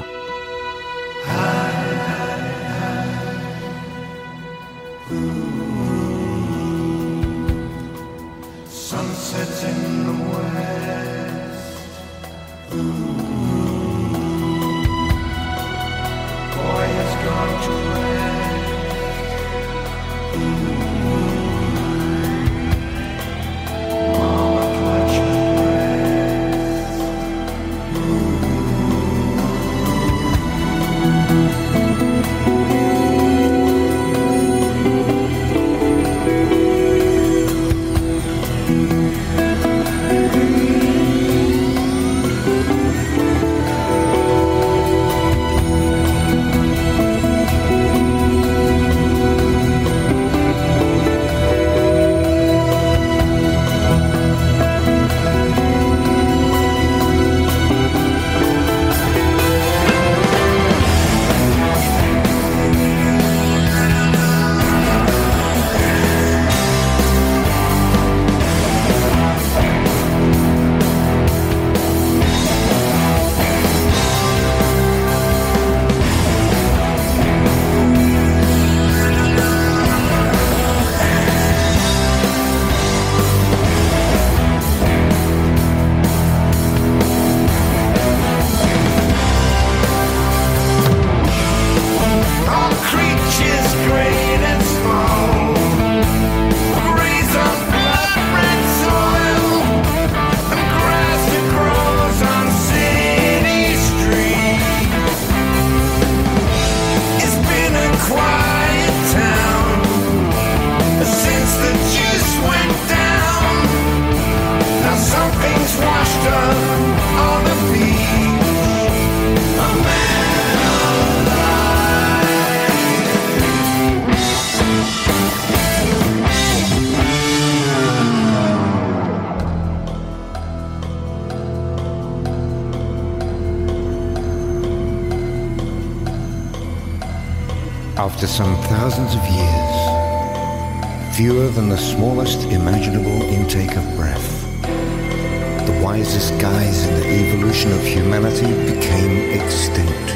than the smallest imaginable intake of breath. The wisest guys in the evolution of humanity became extinct.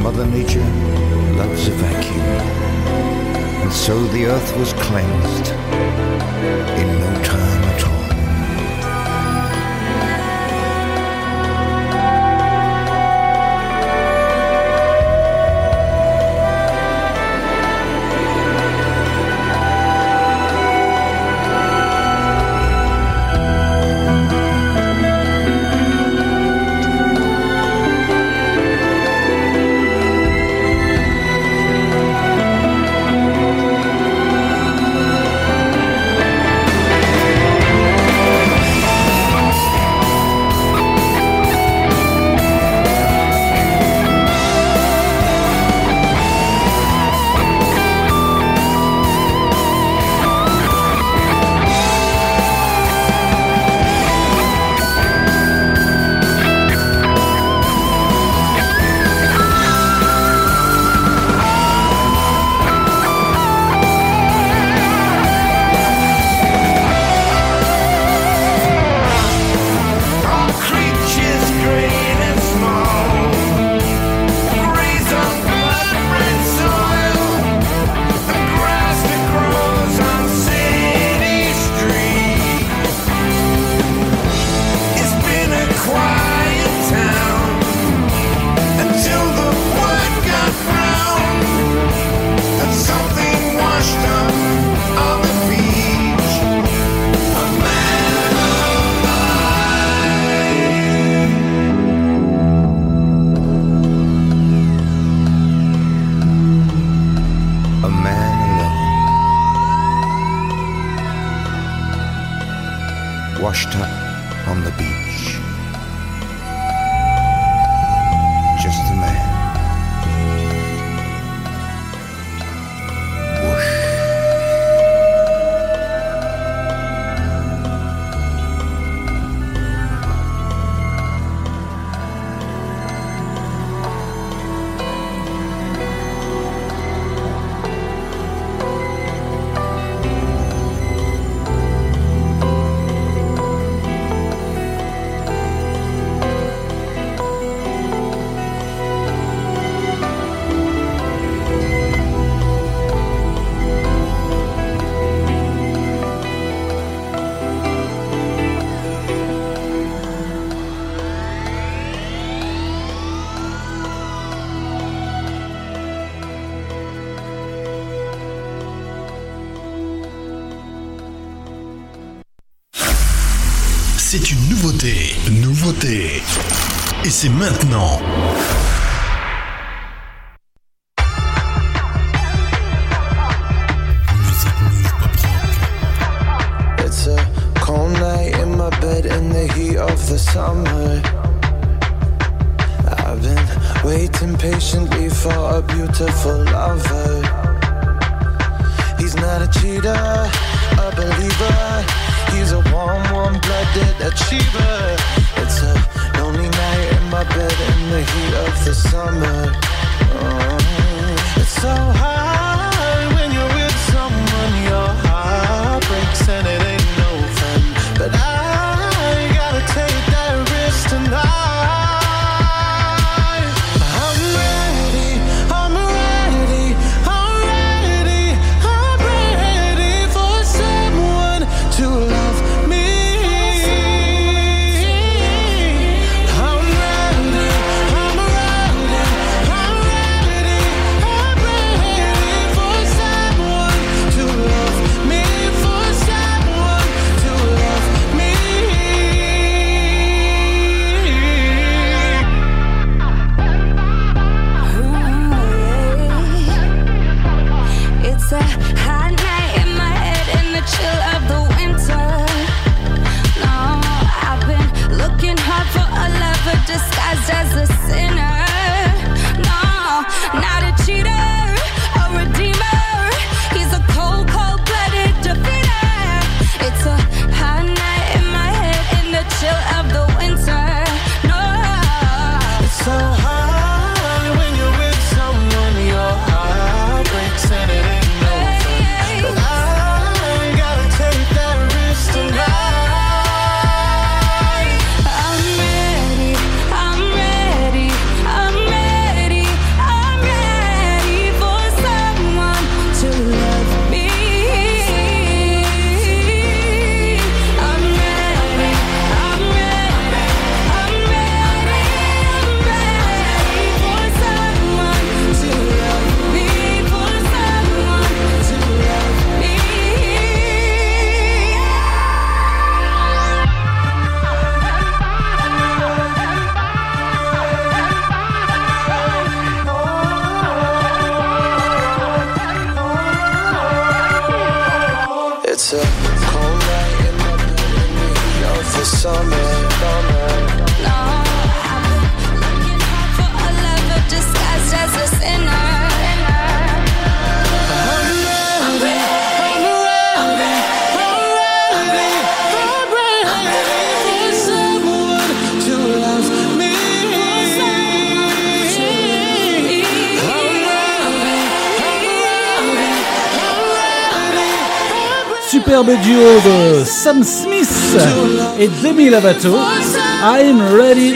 Mother Nature loves a vacuum. And so the earth was cleansed in no time. Et c'est maintenant. superbe duo de Sam Smith et Demi Lovato, I'm Ready.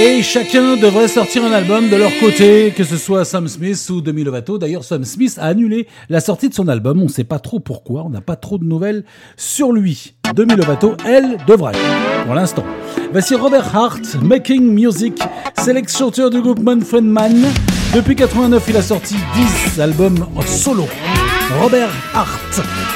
Et chacun devrait sortir un album de leur côté, que ce soit Sam Smith ou Demi Lovato. D'ailleurs, Sam Smith a annulé la sortie de son album. On ne sait pas trop pourquoi, on n'a pas trop de nouvelles sur lui. Demi Lovato, elle, devrait, pour l'instant. Voici Robert Hart, Making Music, sélectionneur du groupe Manfred Mann. Depuis 89, il a sorti 10 albums en solo. Robert Hart.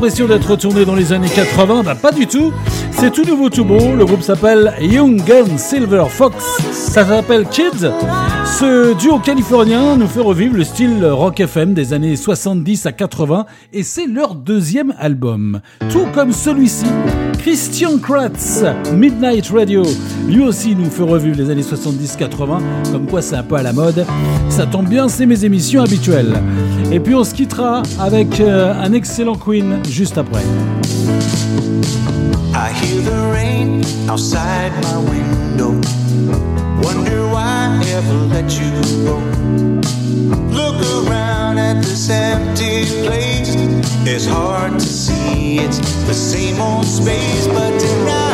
L'impression d'être retourné dans les années 80 Bah pas du tout. C'est tout nouveau, tout beau. Le groupe s'appelle Young Gun Silver Fox. Ça s'appelle Kids. Ce duo californien nous fait revivre le style rock FM des années 70 à 80 et c'est leur deuxième album. Tout comme celui-ci. Christian Kratz, Midnight Radio, lui aussi nous fait revivre les années 70-80, comme quoi c'est un peu à la mode. Ça tombe bien, c'est mes émissions habituelles. Et puis on se quittera avec euh, un excellent Queen juste après. I hear the rain outside my window. Wonder why I ever let you go. Look around at this empty place. It's hard to see it's the same old space, but tonight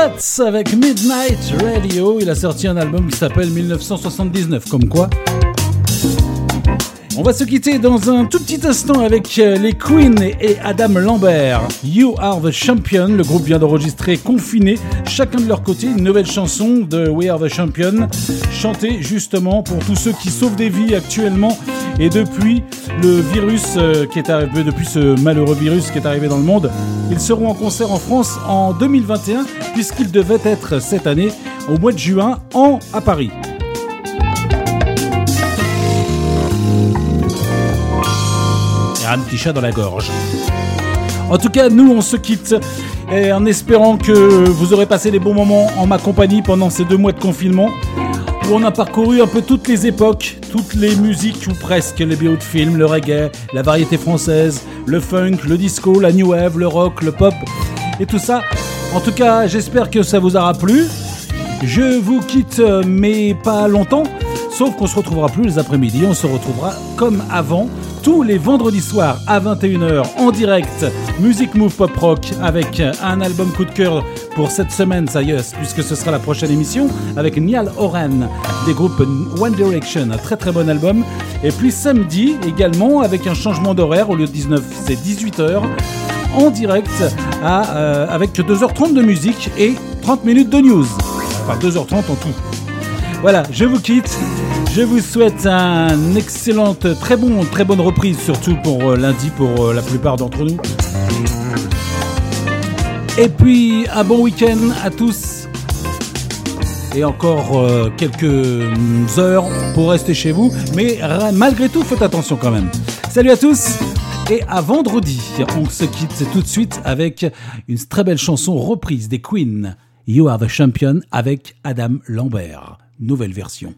Avec Midnight Radio. Il a sorti un album qui s'appelle 1979. Comme quoi On va se quitter dans un tout petit instant avec euh, les Queen et Adam Lambert. You Are the Champion. Le groupe vient d'enregistrer confiné, chacun de leur côté, une nouvelle chanson de We Are the Champion, chantée justement pour tous ceux qui sauvent des vies actuellement et depuis le virus euh, qui est arrivé, depuis ce malheureux virus qui est arrivé dans le monde. Ils seront en concert en France en 2021 puisqu'ils devaient être cette année au mois de juin en, à Paris. Un petit chat dans la gorge. En tout cas, nous, on se quitte en espérant que vous aurez passé des bons moments en ma compagnie pendant ces deux mois de confinement, où on a parcouru un peu toutes les époques, toutes les musiques ou presque, les BO de films, le reggae, la variété française, le funk, le disco, la new wave, le rock, le pop et tout ça. En tout cas, j'espère que ça vous aura plu. Je vous quitte, euh, mais pas longtemps. Sauf qu'on se retrouvera plus les après-midi. On se retrouvera comme avant, tous les vendredis soirs à 21h en direct. Music Move Pop Rock avec un album coup de cœur pour cette semaine, ça y est, puisque ce sera la prochaine émission avec Niall Horan des groupes One Direction. Un très très bon album. Et puis samedi également avec un changement d'horaire. Au lieu de 19, c'est 18h en direct euh, avec 2h30 de musique et 30 minutes de news. Enfin 2h30 en tout. Voilà, je vous quitte. Je vous souhaite un excellente, très bon, très bonne reprise, surtout pour euh, lundi pour euh, la plupart d'entre nous. Et puis, un bon week-end à tous. Et encore euh, quelques heures pour rester chez vous. Mais malgré tout, faites attention quand même. Salut à tous et à vendredi. On se quitte tout de suite avec une très belle chanson reprise des Queen. You are the champion avec Adam Lambert. Nouvelle version.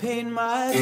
Paid my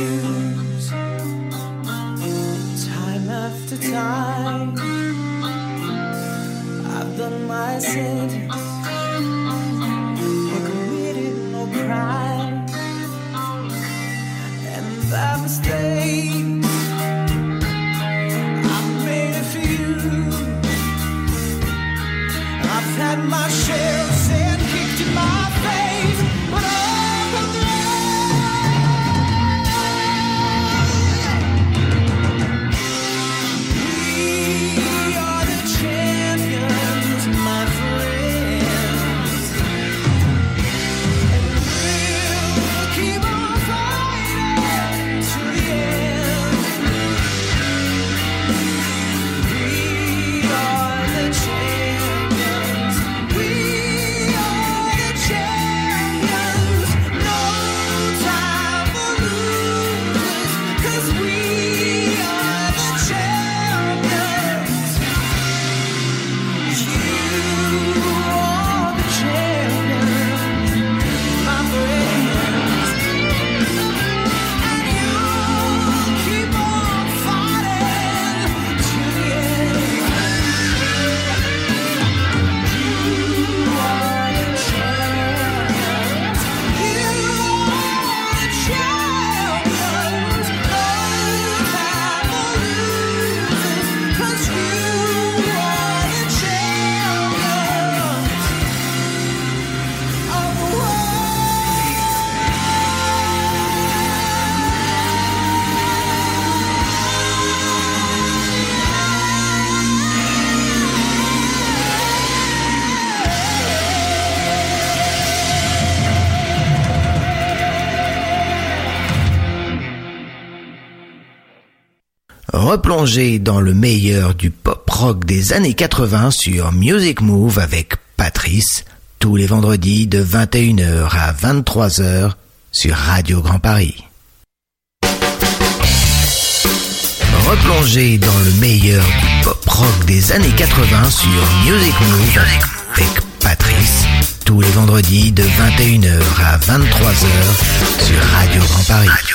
Replongez dans le meilleur du pop rock des années 80 sur Music Move avec Patrice, tous les vendredis de 21h à 23h sur Radio Grand Paris. Replongez dans le meilleur du pop rock des années 80 sur Music Move avec Patrice, tous les vendredis de 21h à 23h sur Radio Grand Paris.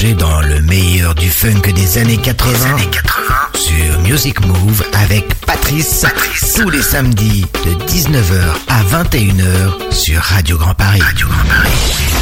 Dans le meilleur du funk des années 80, sur Music Move avec Patrice, tous les samedis de 19h à 21h sur Radio Grand Paris. Radio Grand Paris.